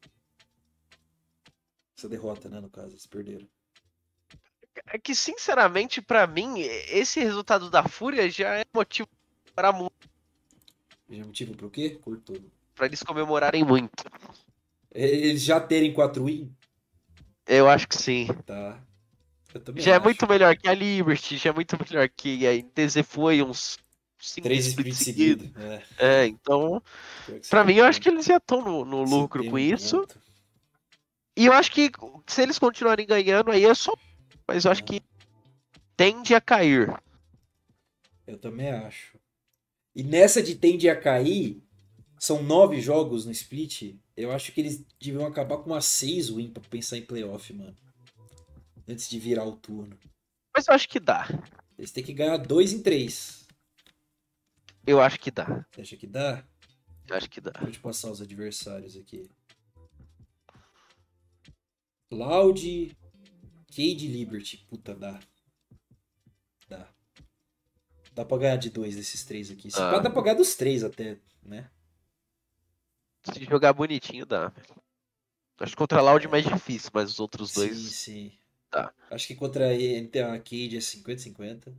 Essa derrota, né, no caso, eles perderam. É que, sinceramente, pra mim, esse resultado da Fúria já é motivo para muito, Já motivo pro quê? Cortou. para eles comemorarem muito. Eles já terem 4 win? Eu acho que sim. Tá. Já é acho. muito melhor que a Liberty, já é muito melhor que a NTZ foi uns 5 Três splits seguidos. É, É, então, tem mim, eu acho que eles já estão no, no lucro com isso. E eu acho que se eles continuarem ganhando, aí é só. Mas eu acho Ah. que tende a cair. Eu também acho. E nessa de tende a cair, são nove jogos no split. Eu acho que eles deviam acabar com umas seis win pra pensar em playoff, mano. Antes de virar o turno. Mas eu acho que dá. Eles têm que ganhar dois em três. Eu acho que dá. Você acha que dá? Eu acho que dá. Vou te passar os adversários aqui. Loud, Cade Liberty. Puta, dá. Dá. Dá pra ganhar de dois desses três aqui. Se Ah. dá pra ganhar dos três até, né? Se jogar bonitinho, dá. Acho que contra a Loud é mais difícil, mas os outros dois. Sim, sim. Tá. Acho que contra a Cade é 50-50.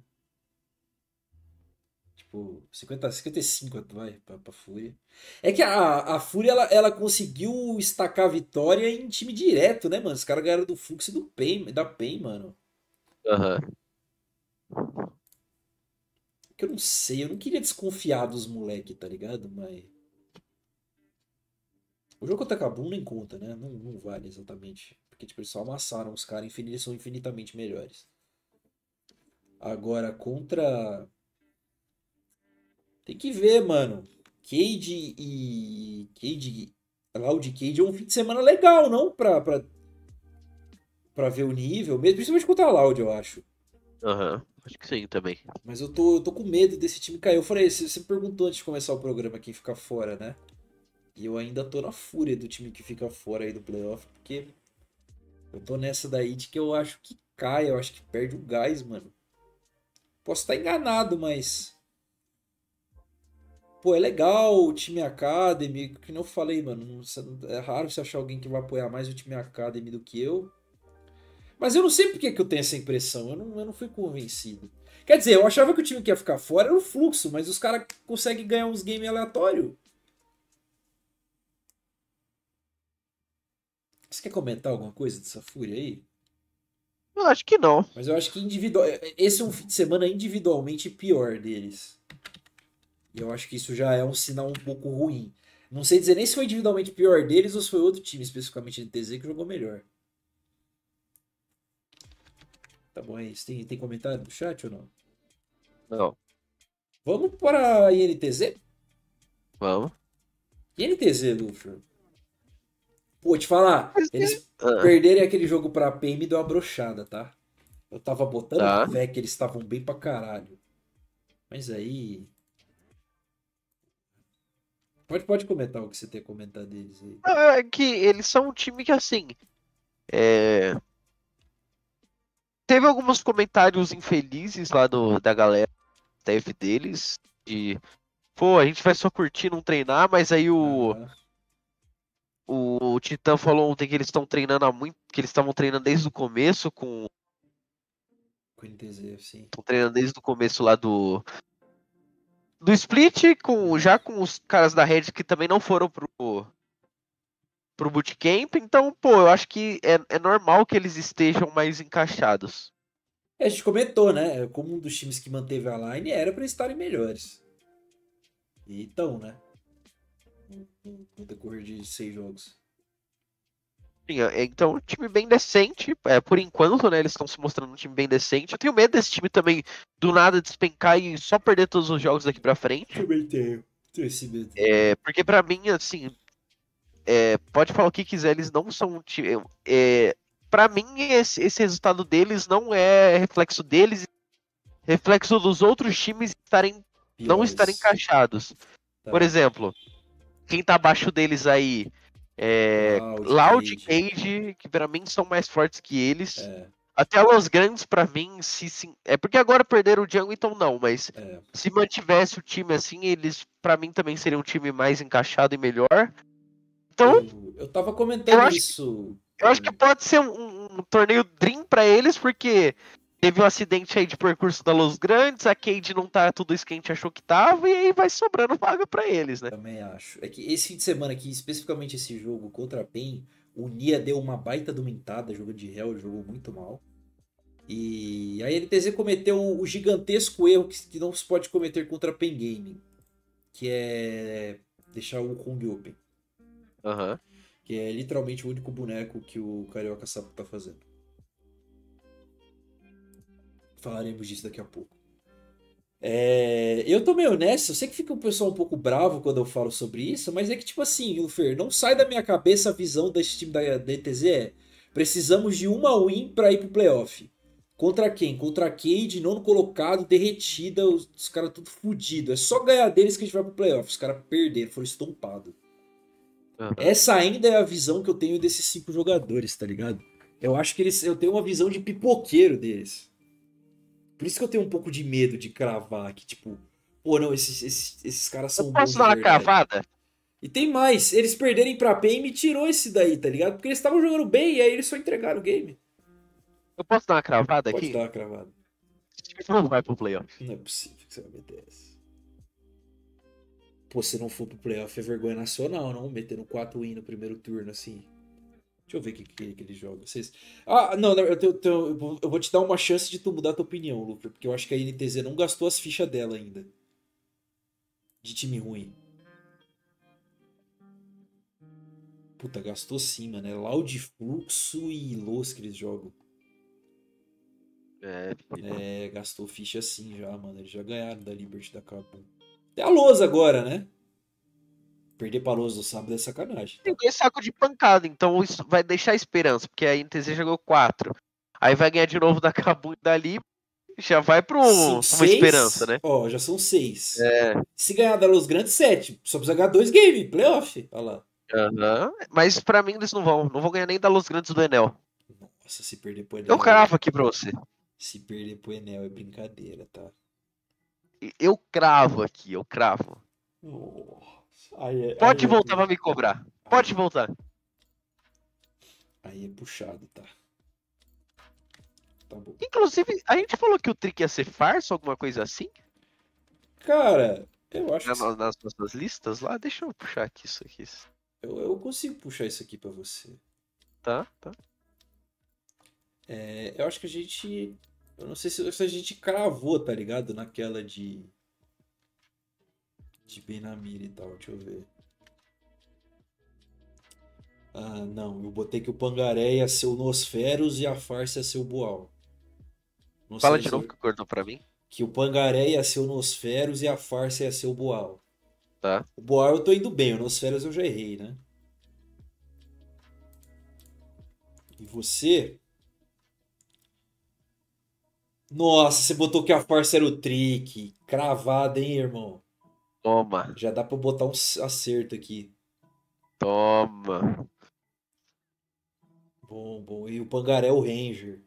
Tipo, 50, 55 vai pra, pra Fúria. É que a, a Fúria ela, ela conseguiu estacar a vitória em time direto, né, mano? Os caras ganharam do Fux e do PEN, da PEN, mano. Aham. Que eu não sei, eu não queria desconfiar dos moleque, tá ligado? Mas. O jogo contra Kabum nem conta, né? Não, não vale exatamente. Porque, tipo, eles só amassaram os caras, eles são infinitamente melhores. Agora, contra. Tem que ver, mano. Cade e. Cade. Loud Cade é um fim de semana legal, não? Pra, pra, pra ver o nível, mesmo, principalmente contra a Loud, eu acho. Aham. Acho que sim também. Mas eu tô, eu tô com medo desse time cair. Eu falei, você você perguntou antes de começar o programa quem fica fora, né? E eu ainda tô na fúria do time que fica fora aí do playoff, porque eu tô nessa daí de que eu acho que cai, eu acho que perde o gás, mano. Posso estar enganado, mas. Pô, é legal o time Academy, que eu falei, mano. não- não- É raro você achar alguém que vai apoiar mais o time Academy do que eu. Mas eu não sei por que, que eu tenho essa impressão. Eu não, eu não fui convencido. Quer dizer, eu achava que o time que ia ficar fora era o fluxo, mas os caras conseguem ganhar uns games aleatórios. Você quer comentar alguma coisa dessa fúria aí? Eu acho que não. Mas eu acho que individual. Esse é um fim de semana individualmente pior deles. E eu acho que isso já é um sinal um pouco ruim. Não sei dizer nem se foi individualmente pior deles ou se foi outro time, especificamente NTZ, que jogou melhor. Tá bom, é isso. Tem, tem comentário no chat ou não? Não. Vamos para a INTZ? Vamos. INTZ, Luffy. Pô, te falar, Mas eles Ah, perderem aquele jogo pra me deu uma brochada, tá? Eu tava botando Tá. fé que eles estavam bem pra caralho. Mas aí. Pode, pode comentar o que você tem a comentar deles aí. não, É que eles são um time que, assim. É... Teve alguns comentários infelizes lá do, da galera, staff deles. De. Pô, a gente vai só curtir, não treinar, mas aí o. Aham. O, o Titã falou ontem que eles estão treinando há muito. Que eles estavam treinando desde o começo com. Com o NTZ, sim. Estão treinando desde o começo lá do. Do split, com, já com os caras da Red que também não foram pro. pro bootcamp. Então, pô, eu acho que é, é normal que eles estejam mais encaixados. É, a gente comentou, né? Como um dos times que manteve a line era eles estarem melhores. E então, né? Decorrer de seis jogos. É- Então, um time bem decente. É, por enquanto, né? Eles estão se mostrando um time bem decente. Eu tenho medo desse time também do nada despencar e só perder todos os jogos daqui pra frente. Também tenho. Tenho esse medo. É, porque pra mim, assim, é, pode falar o que quiser, eles não são um time. É, para mim, esse, esse resultado deles não é reflexo deles, reflexo dos outros times estarem, não estarem encaixados. Tá. Por exemplo, quem tá abaixo deles aí é Loud, Cage. Que pra mim são mais fortes que eles. É, Até Los Grandes, pra mim, se, se- é porque agora perderam o Django, então não, mas é. se mantivesse o time assim, eles, pra mim, também seriam um time mais encaixado e melhor. Então, Eu, eu tava comentando eu acho isso. eu acho que pode ser um, um torneio Dream pra eles, porque teve um acidente aí de percurso da Los Grandes, a Cade não tá tudo isso que a gente achou que tava, e aí vai sobrando vaga pra eles, né? Também acho. É que esse fim de semana aqui, especificamente esse jogo contra a PEN, o Nia deu uma baita domintada jogando de réu, jogou muito mal. E a NTZ cometeu o gigantesco erro que, que não se pode cometer contra a PEN Gaming, que é deixar o Kong Open, Aham. que é literalmente o único boneco que o Carioca Sapo tá fazendo. Falaremos disso daqui a pouco. É, eu tô meio honesto, eu sei que fica o pessoal um pouco bravo quando eu falo sobre isso, mas é que, tipo assim, Lufer, não sai da minha cabeça a visão desse time da DTZ é precisamos de uma win pra ir pro playoff. Contra quem? Contra a Cade, nono colocado, derretida, os, os caras tudo fudido. É só ganhar deles que a gente vai pro playoff. Os caras perderam, foram estompados. Uhum. Essa ainda é a visão que eu tenho desses cinco jogadores, tá ligado? Eu acho que eles. Eu tenho uma visão de pipoqueiro deles. Por isso que eu tenho um pouco de medo de cravar que, tipo, pô, não, esses, esses, esses caras são eu Posso dar uma cravada? E tem mais, eles perderem pra PEN me tirou esse daí, tá ligado? Porque eles estavam jogando bem e aí eles só entregaram o game. Eu posso dar uma cravada Pode aqui? Pode dar uma cravada. [laughs] Não vai pro playoff. Não é possível que você vai meter essa. Pô, se não for pro playoff é vergonha nacional, não? Metendo 4 win no primeiro turno, assim. Deixa eu ver o que, que, que ele joga. Vocês... Ah, não, eu, tenho, tenho, eu vou te dar uma chance de tu mudar a tua opinião, Luca, porque eu acho que a NTZ não gastou as fichas dela ainda. De time ruim. Puta, gastou sim, mano. É Loud Fluxo e Los que eles jogam. É, é, gastou ficha sim já, mano. Eles já ganharam da Liberty da Kabum. Tem a Los agora, né? Perder pra Los no sábado é sacanagem. Tem dois sacos de pancada, então isso vai deixar esperança, porque a NTZ jogou quatro. Aí vai ganhar de novo da Kabum e da Liberty. Já vai pro uma esperança, né? Ó, já são seis. É. Se ganhar da Los Grande, sete. Só precisa ganhar dois games, playoff. Olha lá. Uhum. Mas pra mim eles não vão. Não vão ganhar nem da Los Grandes do Enel. Nossa, se perder pro Enel. Eu cravo aqui pra você. Se perder pro Enel é brincadeira, tá? Eu cravo aqui, eu cravo. Aí é, Pode aí é voltar é... pra me cobrar. Pode aí... voltar. Aí é puxado, tá? Tá bom. Inclusive, a gente falou que o trick ia ser farsa, alguma coisa assim? Cara, eu acho que. Nas nossas listas lá, deixa eu puxar aqui isso aqui. Eu, eu consigo puxar isso aqui para você. Tá, tá. É, eu acho que a gente. Eu não sei se, se, a gente cravou, tá ligado? Naquela de. De Benamir e tal, deixa eu ver. Ah, não, eu botei que o Pangaré ia ser o Nosferos e a Farsa ia ser o Boal. Não Fala de novo eu... que cortou pra mim. Que o Pangaré ia ser o Nosferos e a Farsa ia ser o Boal. Tá. O Boal eu tô indo bem, o Nosferos eu já errei, né? E você? Nossa, você botou que a farsa era o trick. Cravada, hein, irmão? Toma. Já dá pra botar um acerto aqui. Toma. Bom, bom. E o Pangaré é o Ranger.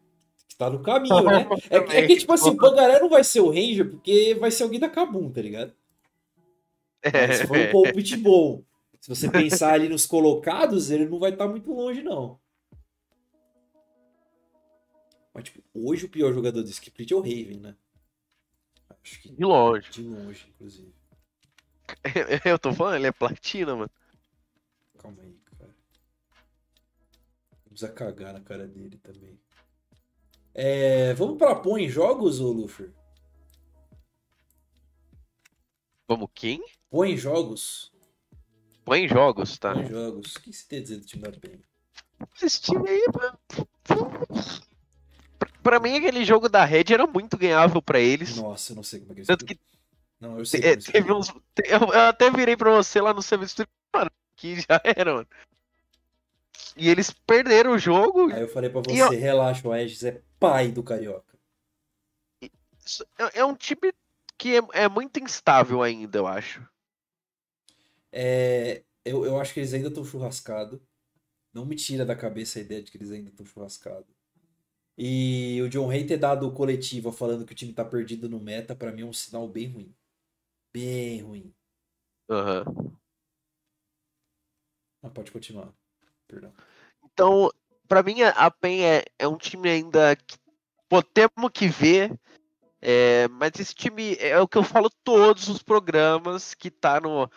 Que tá no caminho, né? [laughs] É, é, que, tipo assim, o Pangaré não vai ser o Ranger porque vai ser alguém da Kabum, tá ligado? Mas se for um palpite [laughs] bom. Se você pensar ali nos colocados, ele não vai estar tá muito longe, não. Mas, tipo, hoje o pior jogador do Split é o Raven, né? Acho que de longe. De longe, inclusive. [laughs] Eu tô falando, ele é platina, mano. Calma aí, cara. Vamos a cagar na cara dele também. É, vamos pra pôr em jogos, ô Luffy? Vamos quem? Põe em jogos. Põe em jogos, tá? Põe em jogos. O que você tem a dizer do time da PEN? Esse time aí, mano. Pra mim, aquele jogo da Red era muito ganhável pra eles. Nossa, eu não sei como é que eles... Tanto que não, eu sei. Teve uns, eu, eu, até virei pra você lá no semestre, mano, que já era, mano. E eles perderam o jogo. Aí eu falei pra você, eu... relaxa, o Aegis é pai do Carioca. É, é um time que é, é muito instável ainda, eu acho. É, eu, eu acho que eles ainda estão churrascados. Não me tira da cabeça a ideia de que eles ainda estão churrascados. E o John Hay ter dado coletiva falando que o time tá perdido no meta, para mim é um sinal bem ruim. Bem ruim. Aham. Uhum. Ah, pode continuar. Perdão. Então, para mim a PEN é, é um time ainda que pô, temos que ver é, mas esse time é o que eu falo todos os programas que tá no.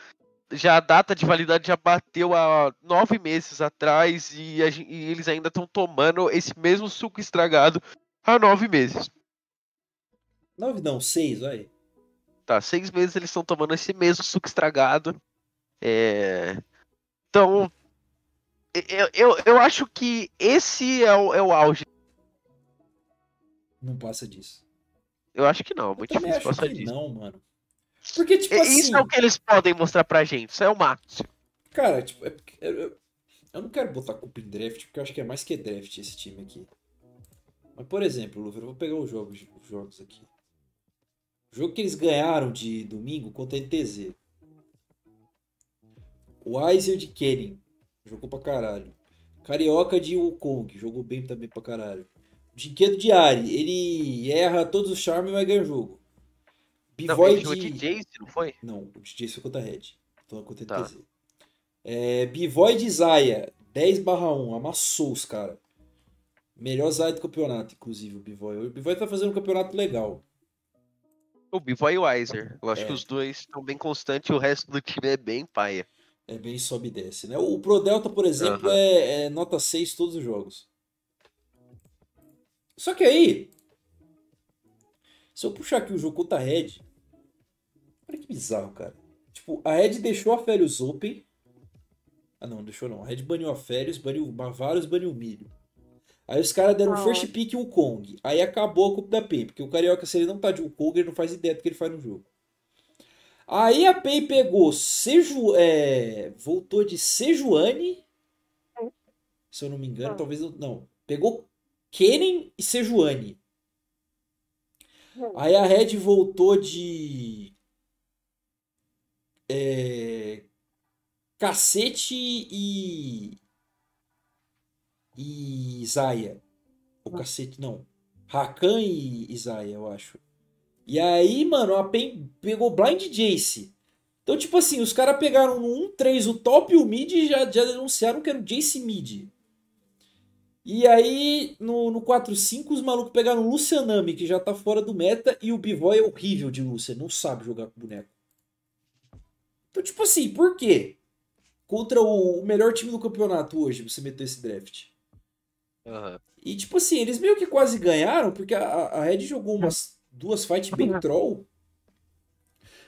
Já a data de validade já bateu há nove meses atrás e, a, e eles ainda estão tomando esse mesmo suco estragado há nove meses. Nove não, seis, vai. Tá, seis meses eles estão tomando esse mesmo suco estragado. É... Então, eu, eu, eu acho que esse é o, é o auge. Não passa disso. Eu acho que não, Eu muito difícil passar que disso. não, mano. Porque, tipo E- assim. Isso é o que eles podem mostrar pra gente, isso é o máximo. Cara, tipo, é eu- eu não quero botar culpa em draft, porque eu acho que é mais que draft esse time aqui. Mas, por exemplo, Luver, eu vou pegar os jogos, os jogos aqui. O jogo que eles ganharam de domingo contra a NTZ. O Weiser de Kenning. Jogou pra caralho. Carioca de Wukong. Jogou bem também pra caralho. Brinquedo de Ari. Ele erra todos os charmes e vai ganhar o jogo. Bivoy de... de Jace, não foi? Não, o DJ foi contra a Red. Então contra a Tá. NTZ. É, Bivoy de Zaya, 10 barra 1, amassou os caras. Melhor Zaya do campeonato, inclusive, o Bivoy. O Bivoy tá fazendo um campeonato legal. O Bivoy e o Weiser. Eu acho É. que os dois estão bem constantes e o resto do time é bem paia. É bem sobe e desce, né? O Pro Delta, por exemplo, é, é nota 6 todos os jogos. Só que aí, se eu puxar aqui o jogo contra a Red, olha que bizarro, cara. Tipo, a Red deixou a Férios Open. Ah, não, deixou não. A Red baniu a Férios, baniu vários, baniu o Milho. Aí os caras deram Ah. first pick e o Kong. Aí acabou a culpa da PEN, porque o Carioca, se ele não tá de Kong, ele não faz ideia do que ele faz no jogo. Aí a PEN pegou Seju, é, voltou de Sejuani, se eu não me engano, Ah. talvez não, não. Pegou Kennen e Sejuani. Hum. Aí a Red voltou de é, Cacete e e Zaya. O cacete, não. Rakan e, Zaya, eu acho. E aí, mano, a PEN pegou Blind Jace. Então, tipo assim, os caras pegaram no 1-3 o top e o mid e já, já denunciaram que era o Jace mid. E aí, no, no 4-5, os malucos pegaram o Lucianami, que já tá fora do meta, e o Bivoy é horrível de Lucian, não sabe jogar com boneco. Então, tipo assim, por quê? Contra o, o melhor time do campeonato hoje, você meteu esse draft. Aham. E, tipo assim, eles meio que quase ganharam, porque a, a Red jogou umas duas fights bem troll.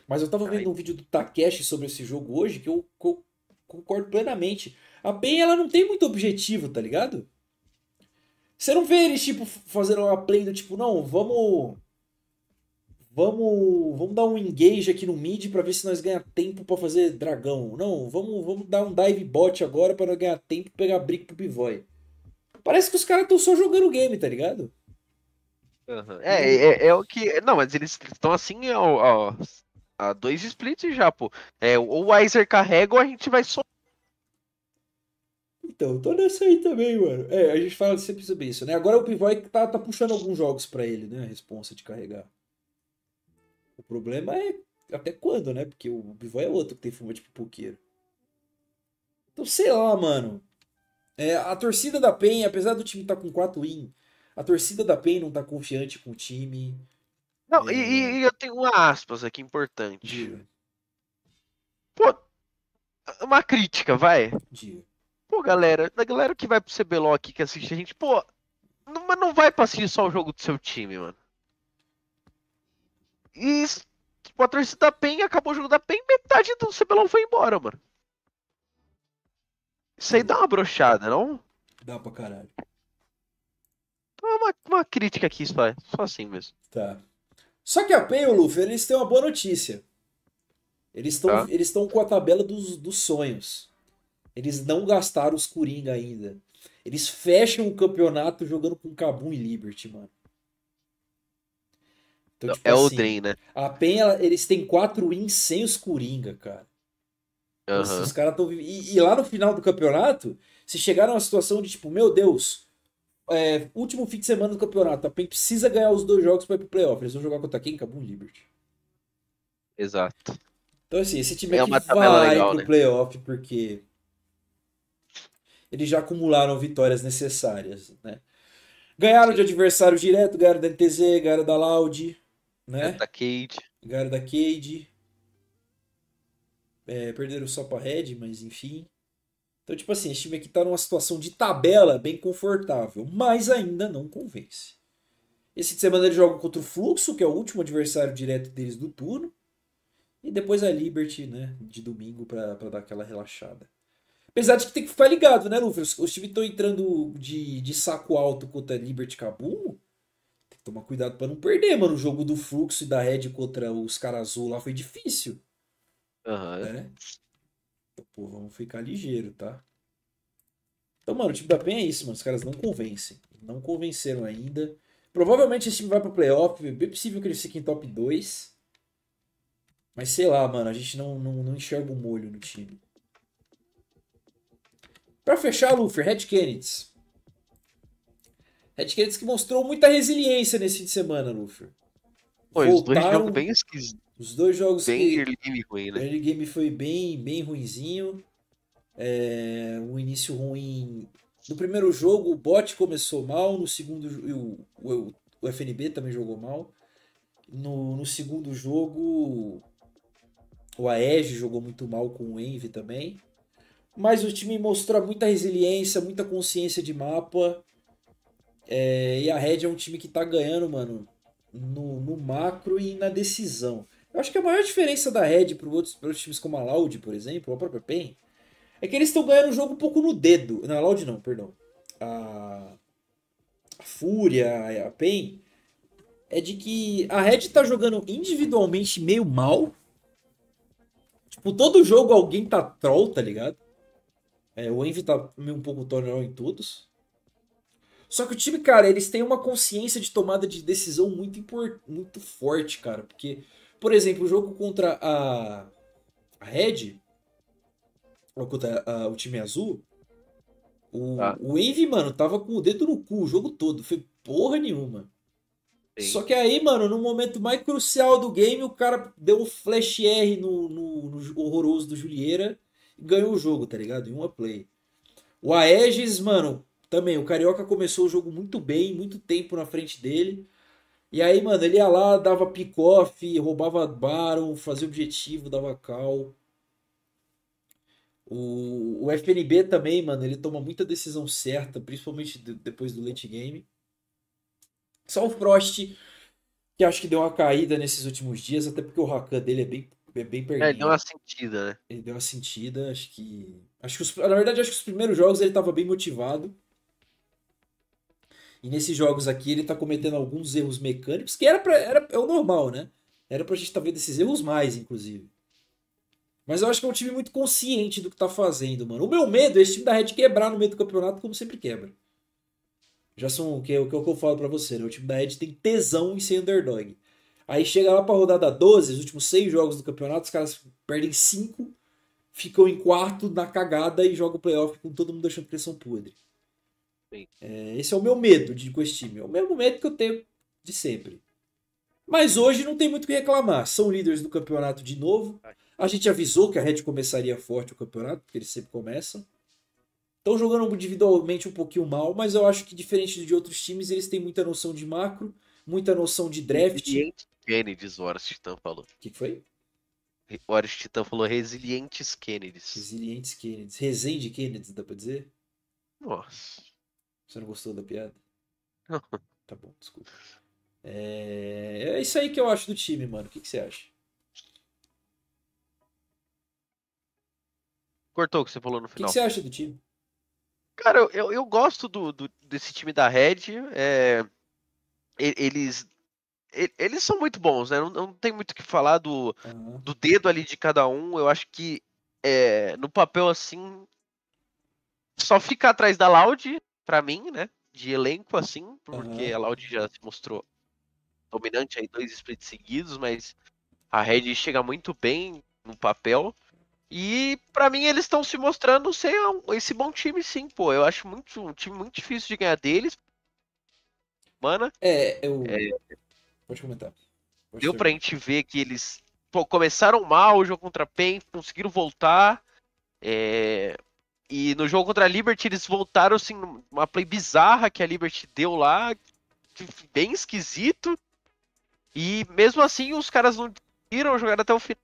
Mas eu tava vendo um vídeo do Takeshi sobre esse jogo hoje que eu, que eu concordo plenamente. A PEN, ela não tem muito objetivo, tá ligado? Você não vê eles, tipo, fazendo uma play do tipo, não, vamos. Vamos, vamos dar um engage aqui no mid pra ver se nós ganhar tempo pra fazer dragão. Não, vamos, vamos dar um dive bot agora pra nós ganhar tempo e pegar brick pro Bivoy. Parece que os caras estão só jogando o game, tá ligado? Aham. É, é, é o que. Não, mas eles estão assim ó, ó, há dois splits já, pô. É, ou o Weiser carrega ou a gente vai só. Então, tô nessa aí também, mano. É, a gente fala sempre sobre isso, né? Agora o Pivoy tá, tá puxando alguns jogos pra ele, né? A responsa de carregar. O problema é até quando, né? Porque o Pivoy é outro que tem fuma de pipoqueiro. Então, sei lá, mano. É, a torcida da PEN, apesar do time estar tá com 4 win, a torcida da PEN não tá confiante com o time. Não, É. e, e- eu tenho um aspas aqui importante. Diga, Pô, uma crítica, vai. diga. Pô, galera, da galera que vai pro CBLOL aqui que assiste a gente, pô, não, mas não vai pra assistir só o jogo do seu time, mano. E tipo, a torcida da PEN acabou o jogo da PEN, metade do CBLOL foi embora, mano. Isso aí dá uma brochada, não? Dá pra caralho. Então é uma, uma crítica aqui, só, só assim mesmo. Tá. Só que a PEN e o Luffy, eles têm uma boa notícia. Eles estão Tá. eles estão com a tabela dos, dos sonhos. Eles não gastaram os Coringa ainda. Eles fecham o campeonato jogando com Kabum e Liberty, mano. Então, tipo é o assim, Drain, né? A PEN, ela- eles têm quatro wins sem os Coringa, cara. Aham. Os caras estão. E, e lá no final do campeonato, se chegaram a uma situação de tipo, meu Deus, é, último fim de semana do campeonato, a PEN precisa ganhar os dois jogos para ir pro playoff. Eles vão jogar contra quem? Cabum Liberty. Exato. Então, assim, esse time É aqui vai legal, pro né? playoff porque eles já acumularam vitórias necessárias, né? Ganharam de adversários direto, ganharam da NTZ, ganharam da Loud, né? Da Cade. Ganharam da Cade. É, perderam só pra Red, mas enfim. Então, tipo assim, esse time aqui tá numa situação de tabela bem confortável, mas ainda não convence. Esse de semana eles jogam contra o Fluxo, que é o último adversário direto deles do turno. E depois a Liberty, né, de domingo pra, pra dar aquela relaxada. Apesar de que tem que ficar ligado, né, Luffy? Os, os times estão entrando de, de saco alto contra a Liberty Kabum. Tem que Toma cuidado pra não perder, mano. O jogo do Fluxo e da Red contra os caras azul lá foi difícil, Aham. né? Pô, vamos ficar ligeiro, tá? Então, mano, o time da PEN é isso, mano. Os caras não convencem. Não convenceram ainda. Provavelmente esse time vai pra playoff. É bem possível que eles fiquem top 2. Mas sei lá, mano. A gente não, não, não enxerga o molho no time. Pra fechar, Luffy, Red Kennedy. Red Kennedy que mostrou muita resiliência nesse fim de semana, Luffy. Pô, os dois Voltaram- jogos bem esquisitos. Os dois jogos Bem que... early game ruim, O né? early game foi bem, bem ruinzinho. É, um início ruim. No primeiro jogo, o bot começou mal. No segundo, o, o, o FNB também jogou mal. No, no segundo jogo, o Aege jogou muito mal com o Envy também. Mas o time mostrou muita resiliência, muita consciência de mapa. É, e a Red é um time que tá ganhando, mano, no, no macro e na decisão. Eu acho que a maior diferença da Red para outros, outros times como a Loud, por exemplo, ou a própria PEN, é que eles estão ganhando o jogo um pouco no dedo. Não, a Loud não, perdão. A, a Fúria, a PEN, é de que a Red tá jogando individualmente meio mal. Tipo, todo jogo alguém tá troll, tá ligado? É, o Envy tá meio um pouco troll em todos. Só que o time, cara, eles têm uma consciência de tomada de decisão muito, muito forte, cara. Porque, por exemplo, o jogo contra a, a Red, ou contra a- o time azul, o, Tá. o Envy, mano, tava com o dedo no cu o jogo todo. Foi porra nenhuma. Sim. Só que aí, mano, no momento mais crucial do game, o cara deu um flash R no, no, no horroroso do Julieira e ganhou o jogo, tá ligado? Em uma play. O Aegis, mano, também, o Carioca começou o jogo muito bem, muito tempo na frente dele. E aí, mano, ele ia lá, dava pick-off, roubava Baron, fazia objetivo, dava call. O, o FNB também, mano, ele toma muita decisão certa, principalmente de- depois do late game. Só o Frost, que acho que deu uma caída nesses últimos dias, até porque o Rakan dele é bem, é bem É, perninha. ele deu uma sentida, né? Ele deu uma sentida, acho que. Acho que os- na verdade, acho que os primeiros jogos ele tava bem motivado. E nesses jogos aqui ele tá cometendo alguns erros mecânicos, que era, pra, era é o normal, né? Era pra gente estar vendo esses erros mais, inclusive. Mas eu acho que é um time muito consciente do que tá fazendo, mano. O meu medo é esse time da Red quebrar no meio do campeonato, como sempre quebra. Já são o que, o que eu falo pra você, né? O time da Red tem tesão em ser underdog. Aí chega lá pra rodada 12, os últimos seis jogos do campeonato, os caras perdem cinco ficam em quarto na cagada e jogam o playoff com todo mundo achando que eles são podre. É, esse é o meu medo de, com esse time. É o mesmo medo que eu tenho de sempre. Mas hoje não tem muito o que reclamar. São líderes do campeonato de novo. A gente avisou que a Red começaria forte o campeonato, porque eles sempre começam. Estão jogando individualmente um pouquinho mal, mas eu acho que diferente de outros times, eles têm muita noção de macro, muita noção de draft. O Resilientes Kennedys, o Horus Titan falou. que, que foi? O Horus Titan falou resilientes Kennedys. Resilientes Kennedy. Resende Kennedy, dá pra dizer? Nossa. Você não gostou da piada? Não. [laughs] Tá bom, desculpa. É... é isso aí que eu acho do time, mano. O que, que você acha? Cortou o que você falou no O que, que final. você acha do time? Cara, eu, eu, gosto do, do- desse time da Red. é, eles. Eles são muito bons, né? Não, não tem muito o que falar do, Aham. do dedo ali de cada um. Eu acho que é, no papel assim. Só fica atrás da Loud, pra mim, né? De elenco, assim, porque Aham. a Loud já se mostrou dominante aí, dois splits seguidos, mas a Red chega muito bem no papel. E pra mim eles estão se mostrando ser esse bom time, sim, pô. Eu acho muito, um time muito difícil de ganhar deles. Mana, É, eu. Pode comentar. Pode deu ter- pra gente ver que eles pô, começaram mal o jogo contra a PEN, conseguiram voltar. é, E no jogo contra a Liberty eles voltaram assim, uma play bizarra que a Liberty deu lá, bem esquisito. E mesmo assim os caras não viram jogar até o final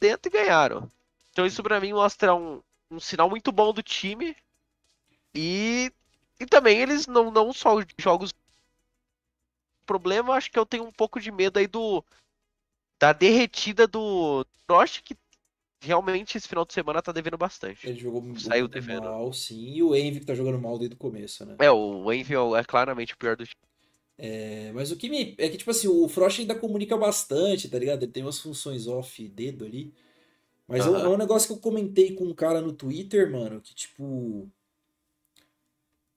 dentro e ganharam. Então isso pra mim mostra um, um sinal muito bom do time. E, e também eles não, não só jogos. O problema, acho que eu tenho um pouco de medo aí do. Da derretida do Frost, que realmente esse final de semana tá devendo bastante. Ele jogou muito, Saiu devendo. mal, sim. E o Envy que tá jogando mal desde o começo, né? É, o Envy é claramente o pior do time. É, mas o que me. É que, tipo assim, o Frost ainda comunica bastante, tá ligado? Ele tem umas funções off dedo ali. Mas é um- é um negócio que eu comentei com um cara no Twitter, mano, que tipo.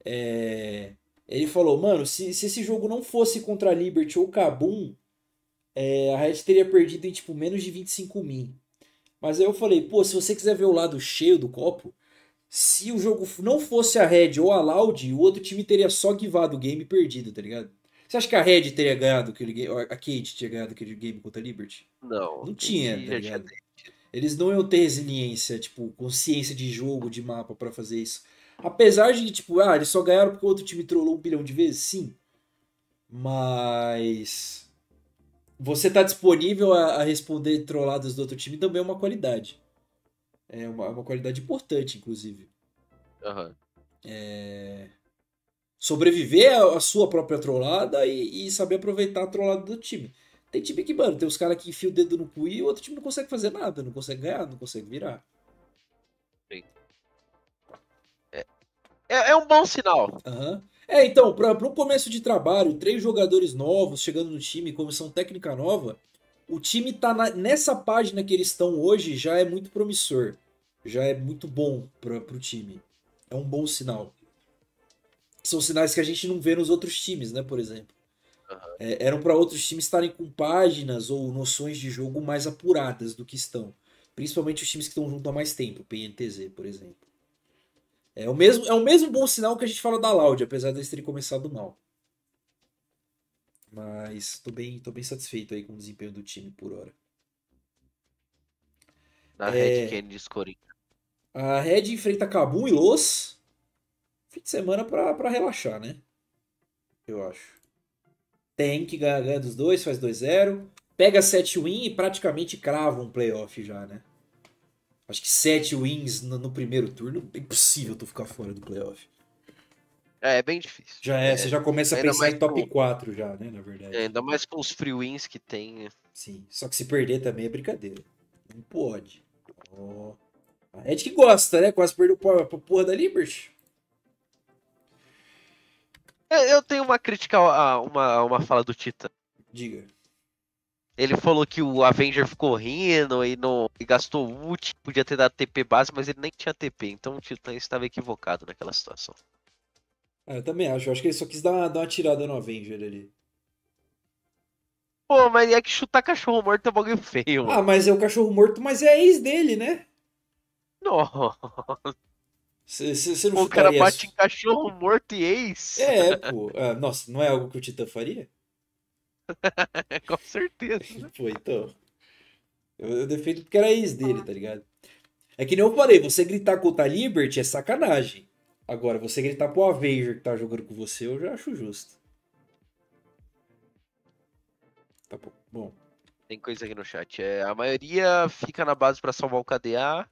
É, ele falou, mano, se, se esse jogo não fosse contra a Liberty ou Kabum, é, a Red teria perdido em tipo menos de 25 min. Mas aí eu falei, pô, se você quiser ver o lado cheio do copo, se o jogo não fosse a Red ou a Loud, o outro time teria só givado o game e perdido, tá ligado? Você acha que a Red teria ganhado aquele game, a Kate tinha ganhado aquele game contra a Liberty? Não. Não tinha, tá ligado? Eles não iam ter resiliência, tipo, consciência de jogo, de mapa pra fazer isso. Apesar de, tipo, ah, eles só ganharam porque o outro time trollou um bilhão de vezes, sim. Mas você tá disponível a, a responder trolladas do outro time também é uma qualidade. É uma, uma qualidade importante, inclusive. Aham. Sobreviver à à sua própria trollada e, e saber aproveitar a trollada do time. Tem time que, mano, tem os caras que enfiam o dedo no cu e o outro time não consegue fazer nada, não consegue ganhar, não consegue virar. É, é um bom sinal. Aham. É, então, para um começo de trabalho, três jogadores novos chegando no time, comissão técnica nova, o time tá na- nessa página que eles estão hoje já é muito promissor. Já é muito bom para pro time. É um bom sinal. São sinais que a gente não vê nos outros times, né, por exemplo. É, eram para outros times estarem com páginas ou noções de jogo mais apuradas do que estão. Principalmente os times que estão junto há mais tempo, PNTZ, por exemplo. É o mesmo, é o mesmo bom sinal que a gente fala da Loud, apesar de eles terem começado mal. Mas tô bem, tô bem satisfeito aí com o desempenho do time por hora. Na É. Red Kennedy Scoring. A Red enfrenta Kabum e Los. Fim de semana pra, pra relaxar, né? Eu acho. Tem que ganhar, ganha dos dois, faz 2-0. Pega 7 win e praticamente crava um playoff já, né? Acho que 7 wins no, no primeiro turno, é impossível tu ficar fora do playoff. É, é bem difícil. Já é, você já começa a pensar em top com- 4 já, né? Na verdade. É, ainda mais com os free wins que tem. Sim. Só que se perder também é brincadeira. Não pode. Ó. A que gosta, né? Quase perdeu pra, pra porra da Liberty. É, Eu tenho uma crítica a uma, a uma fala do Tita. Diga. Ele falou que o Avenger ficou rindo e, não, e gastou ult, podia ter dado TP base, mas ele nem tinha TP, então o Titã estava equivocado naquela situação. Ah, eu também acho. Eu acho que ele só quis dar uma, dar uma tirada no Avenger ali. Pô, mas é que chutar cachorro morto é um bagulho feio, Ah, mano. mas é o cachorro morto, mas é a ex dele, né? Não, Você não o cara bate isso? em cachorro morto e ex. É, pô. Ah, nossa, não é algo que o Titã faria? [laughs] Com certeza. Pô, então. Eu, eu defendo porque era ex dele, tá ligado? É que nem eu falei, você gritar contra a Liberty é sacanagem. Agora, você gritar pro Avenger que tá jogando com você, eu já acho justo. Tá bom. Bom. Tem coisa aqui no chat. É, a maioria fica na base pra salvar o KDA.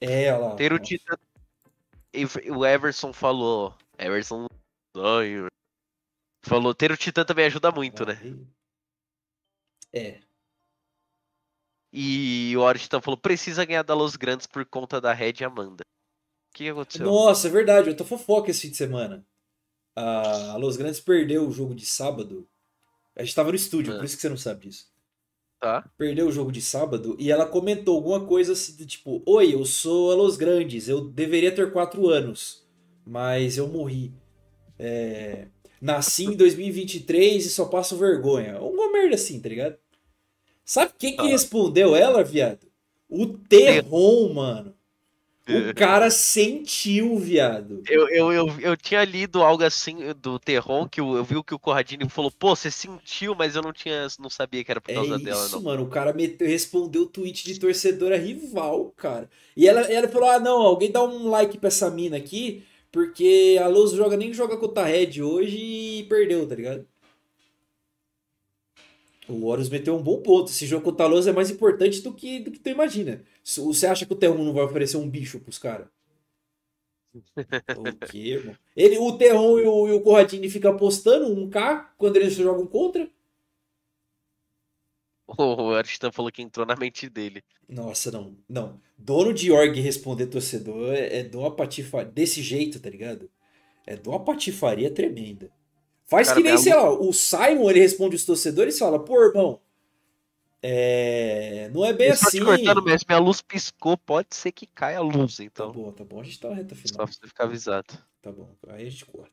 É, olha lá. Ter o. Titã. e O Everson falou. Everson. Ai, Falou, ter o Titã também ajuda muito, né? É. E o Titã falou, precisa ganhar da Los Grandes por conta da Red e Amanda. O que aconteceu? Nossa, é verdade. Eu tô fofoca esse fim de semana. A Los Grandes perdeu o jogo de sábado. A gente tava no estúdio, Ah. por isso que você não sabe disso. Tá? Perdeu o jogo de sábado e ela comentou alguma coisa assim, do tipo: Oi, eu sou a Los Grandes, eu deveria ter 4 anos, mas eu morri. É, Nasci em 2023 e só passo vergonha. Uma merda assim, tá ligado? Sabe quem que Ah. respondeu ela, viado? O Terron, mano. O cara sentiu, viado. Eu, eu, eu, eu tinha lido algo assim do Terron, que eu, eu vi que o Corradini falou, pô, você sentiu, mas eu não tinha, não sabia que era por É causa dela, isso, mano. O cara meteu, respondeu o tweet de torcedora rival, cara. E ela, ela falou: ah, não, alguém dá um like pra essa mina aqui, porque a Luz joga nem joga contra a Red hoje e perdeu, tá ligado? O Horus meteu um bom ponto. Esse jogo contra a Luz é mais importante do que, do que tu imagina. Você acha que o Terron não vai oferecer um bicho pros caras? O quê, irmão? Ele, o Terron e o, e o Corradini ficam apostando um K quando eles jogam contra? [laughs] O Aristan falou que entrou na mente dele. Nossa, não. Não. Dono de org responder torcedor é, é de uma patifaria. Desse jeito, tá ligado? É de uma patifaria tremenda. Faz Cara, que nem, minha sei lá, o Simon, ele responde os torcedores e fala, pô, irmão, é... não é bem Eu só assim. te cortando, mas minha luz piscou, pode ser que caia a luz, Tá então. bom, tá bom, a gente tá na reta Só final. pra você ficar avisado. Tá bom, aí a gente corta.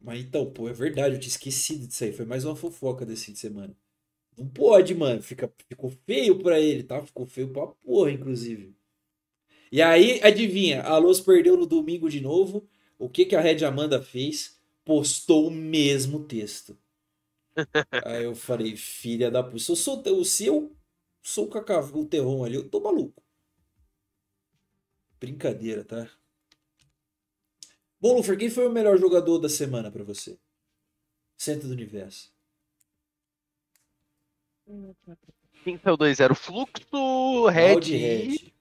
Mas então, pô, é verdade, eu tinha esquecido disso aí. Foi mais uma fofoca desse fim de semana. Não pode, mano. Fica, ficou feio pra ele, tá? Ficou feio pra porra, inclusive. E aí, adivinha, a Luz perdeu no domingo de novo. O que que a Red Amanda fez? Postou o mesmo texto. [laughs] Aí eu falei, filha da puta. Se eu sou, se eu sou o Cacá, o Terron ali, eu tô maluco. Brincadeira, tá? Bom, Lufer, quem foi o melhor jogador da semana pra você? Centro do universo. Quem o 2-0? Fluxo, Red. Red.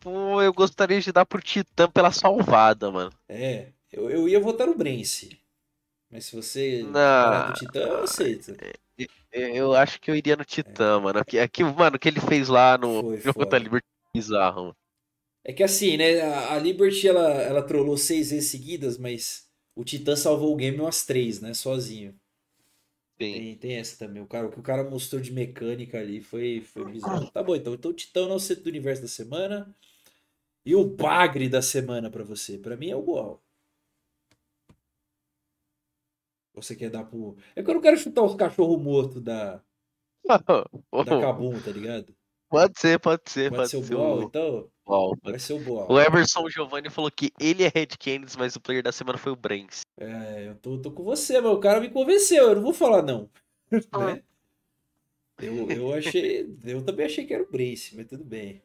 Pô, eu gostaria de dar pro Titã pela salvada, mano. É, eu, eu ia votar no Brence. Mas se você Não. do Titã, eu aceito. Eu- Eu acho que eu iria no Titã, mano. Aqui, aqui, mano, o que ele fez lá no Foi jogo da Liberty é bizarro, mano. É que assim, né? A, a Liberty ela, ela trollou seis vezes seguidas, mas o Titã salvou o game umas três, né? Sozinho. Tem, tem essa também. O, cara, o que o cara mostrou de mecânica ali foi, foi bizarro. Tá bom, então. Então o Titã não é o centro do universo da semana. E o bagre da semana pra você? Pra mim é o Goal. Você quer dar pro. É que eu não quero chutar os cachorros mortos da, [laughs] da Kabum, tá ligado? Pode ser, pode ser, Pode pode, ser o ser Boal, o então? Boal. Vai ser o Boal. O Emerson Giovanni falou que ele é Red Canids, mas o player da semana foi o Brens. É, eu tô, tô com você, mas o cara me convenceu, eu não vou falar não. [laughs] Né? Eu, eu achei. Eu também achei que era o Brace, mas tudo bem.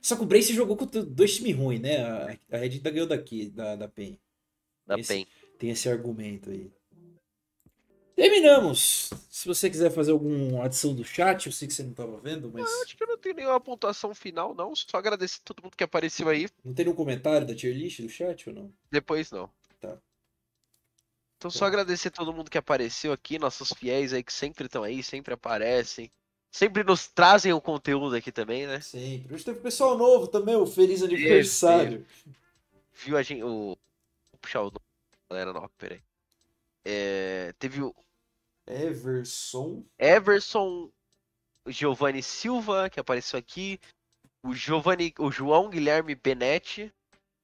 Só que o Brace jogou contra dois times ruins, né? A, a Red ainda ganhou daqui, da, da PEN. Da PEN. Tem esse argumento aí. Terminamos. Se você quiser fazer alguma adição do chat, eu sei que você não tava vendo, mas Acho que eu não tenho nenhuma pontuação final, não. Só agradecer todo mundo que apareceu aí. não tem nenhum comentário da tier list do chat ou não? Depois não. Tá. Então só agradecer todo mundo que apareceu aqui, nossos fiéis aí que sempre estão aí, sempre aparecem. Sempre nos trazem o conteúdo aqui também, né? Sempre. Hoje teve pessoal novo também, o feliz aniversário. Viu a gente. O... Vou puxar o nome galera nova, peraí. É, teve o Everson. Everson Giovanni Silva, que apareceu aqui. O Giovanni, o João Guilherme Benetti,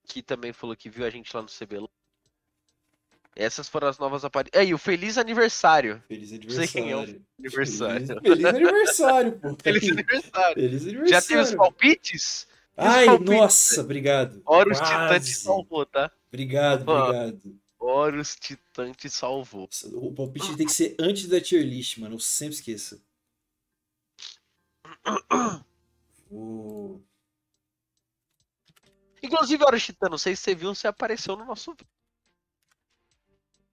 que também falou que viu a gente lá no CBLOL. Essas foram as novas aparições. E o Feliz Aniversário. Feliz sei quem é o aniversário. Aniversário. Feliz, feliz aniversário, pô. [laughs] Feliz Aniversário. Feliz Já aniversário. teve os palpites? Ai, palpites? nossa, obrigado. Horus Quase. Titã te salvou, tá? Obrigado, Ó. Horus Titã te salvou. O palpite tem que ser antes da tier list, mano. Eu sempre esqueço. Vou... [coughs] Inclusive, Horus Titã, não sei se você viu, você apareceu no nosso.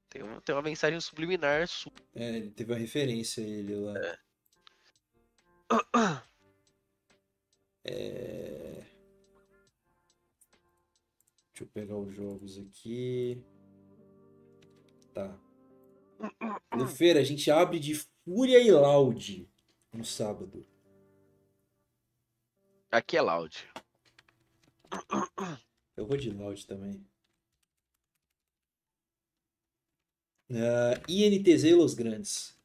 Tem uma, tem uma mensagem subliminar sua. É, ele teve uma referência a ele lá. É... [coughs] Deixa eu pegar os jogos aqui. Tá. Feira, a gente abre de Fúria e Loud no sábado. Aqui é loud. Eu vou de Loud também. Ah, INTZ e Los Grandes.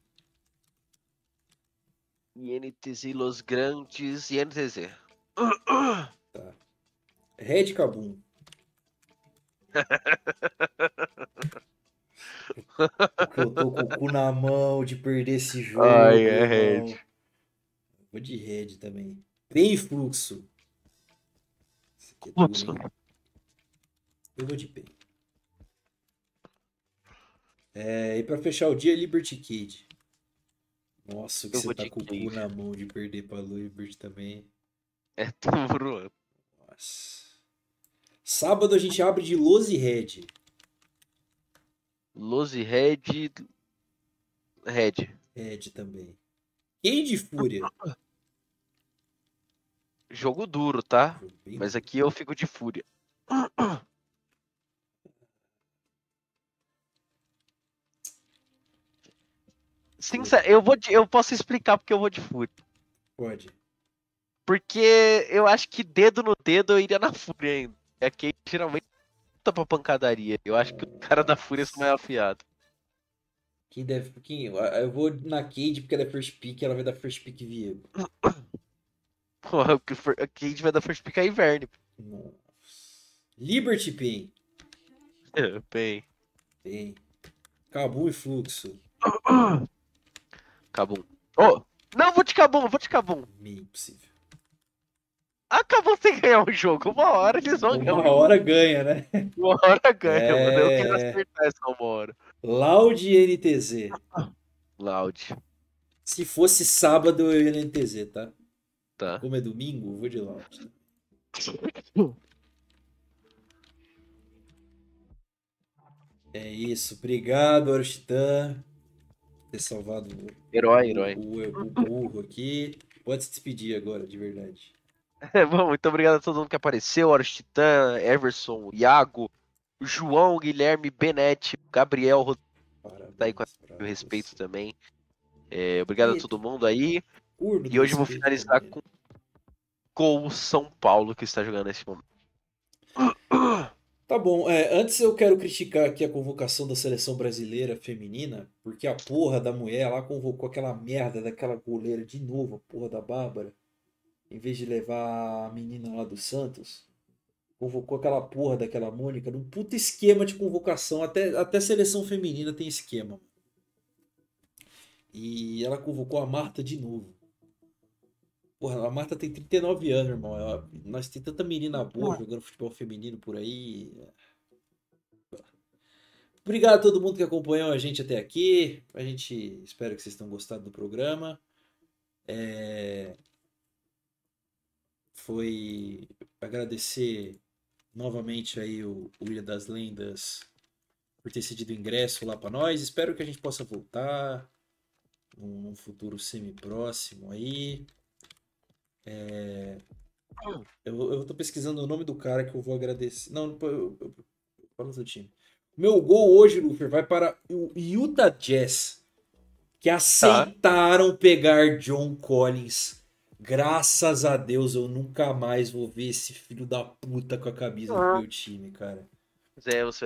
INTZ Los Grandes e NTZ. Red Kabum. [laughs] Porque eu tô com o cu na mão de perder esse jogo. Ai, é. Red. Vou de Red também. Bem fluxo. É Fluxo. duro? Eu vou de PEN. É, e pra fechar o dia, Liberty Kid. Nossa, o que Eu você tá com o cu na mão de perder pra Liberty também. É duro. Nossa. Sábado a gente abre de Los e Red. Los e Red. Red. Red também. Quem de Fúria? Jogo duro, tá? Jogo Mas aqui eu fico de fúria. [coughs] Sincero, eu vou de, eu posso explicar porque eu vou de fúria. Pode. Porque eu acho que dedo no dedo eu iria na fúria ainda. É que geralmente puta pra pancadaria. Eu acho que o cara da Fúria são mais afiado. Quem deve. Quem, eu vou na Cade porque ela é first pick ela vai dar first pick Viego. [coughs] Porra, o a Cade vai dar first pick a Iverne. Nossa. Liberty Pain. Bem. Tem. Cabum e Fluxo. [coughs] Cabum. Ô! não, vou de Cabum, vou de Cabum. Meio impossível. Acabou sem ganhar o jogo. Uma hora eles vão ganhar. o Uma hora ganha, né? Uma hora ganha, É. mano. Eu quero acertar essa uma hora. Loud e NTZ. Loud. Se fosse sábado, eu ia no NTZ, tá? Tá. Como é domingo, vou de Loud. É isso. Obrigado, Orchitan, por ter salvado o, Herói, herói. o, o burro aqui. Pode se despedir agora, de verdade. [laughs] Bom, muito obrigado a todo mundo que apareceu. Horus Titã, Everson, Iago, João, Guilherme, Benete, Gabriel, Parabéns. Tá aí com a- meu respeito você. também. É, obrigado a Eita. todo mundo aí. Urno E hoje eu vou finalizar com com o São Paulo que está jogando nesse momento. Tá bom, é, antes eu quero criticar aqui a convocação da seleção brasileira feminina, porque a porra da mulher lá convocou aquela merda daquela goleira de novo, a porra da Bárbara, em vez de levar a menina lá do Santos, convocou aquela porra daquela Mônica num puta esquema de convocação, até, até seleção feminina tem esquema. E ela convocou a Marta de novo. Porra, a Marta tem 39 anos, irmão. Ela- nós tem tanta menina boa jogando futebol feminino por aí. Obrigado a todo mundo que acompanhou a gente até aqui. A gente espero que vocês tenham gostado do programa. É, Foi agradecer novamente aí o, o Ilha das Lendas por ter cedido ingresso lá para nós. Espero que a gente possa voltar num, num futuro semi-próximo aí. É, Eu, eu tô pesquisando o nome do cara que eu vou agradecer. Não, eu, eu, eu, fala do time. Meu gol hoje, Lufer, vai para o Utah Jazz, que aceitaram pegar John Collins. Graças a Deus, eu nunca mais vou ver esse filho da puta com a camisa do meu time, cara. Zé, você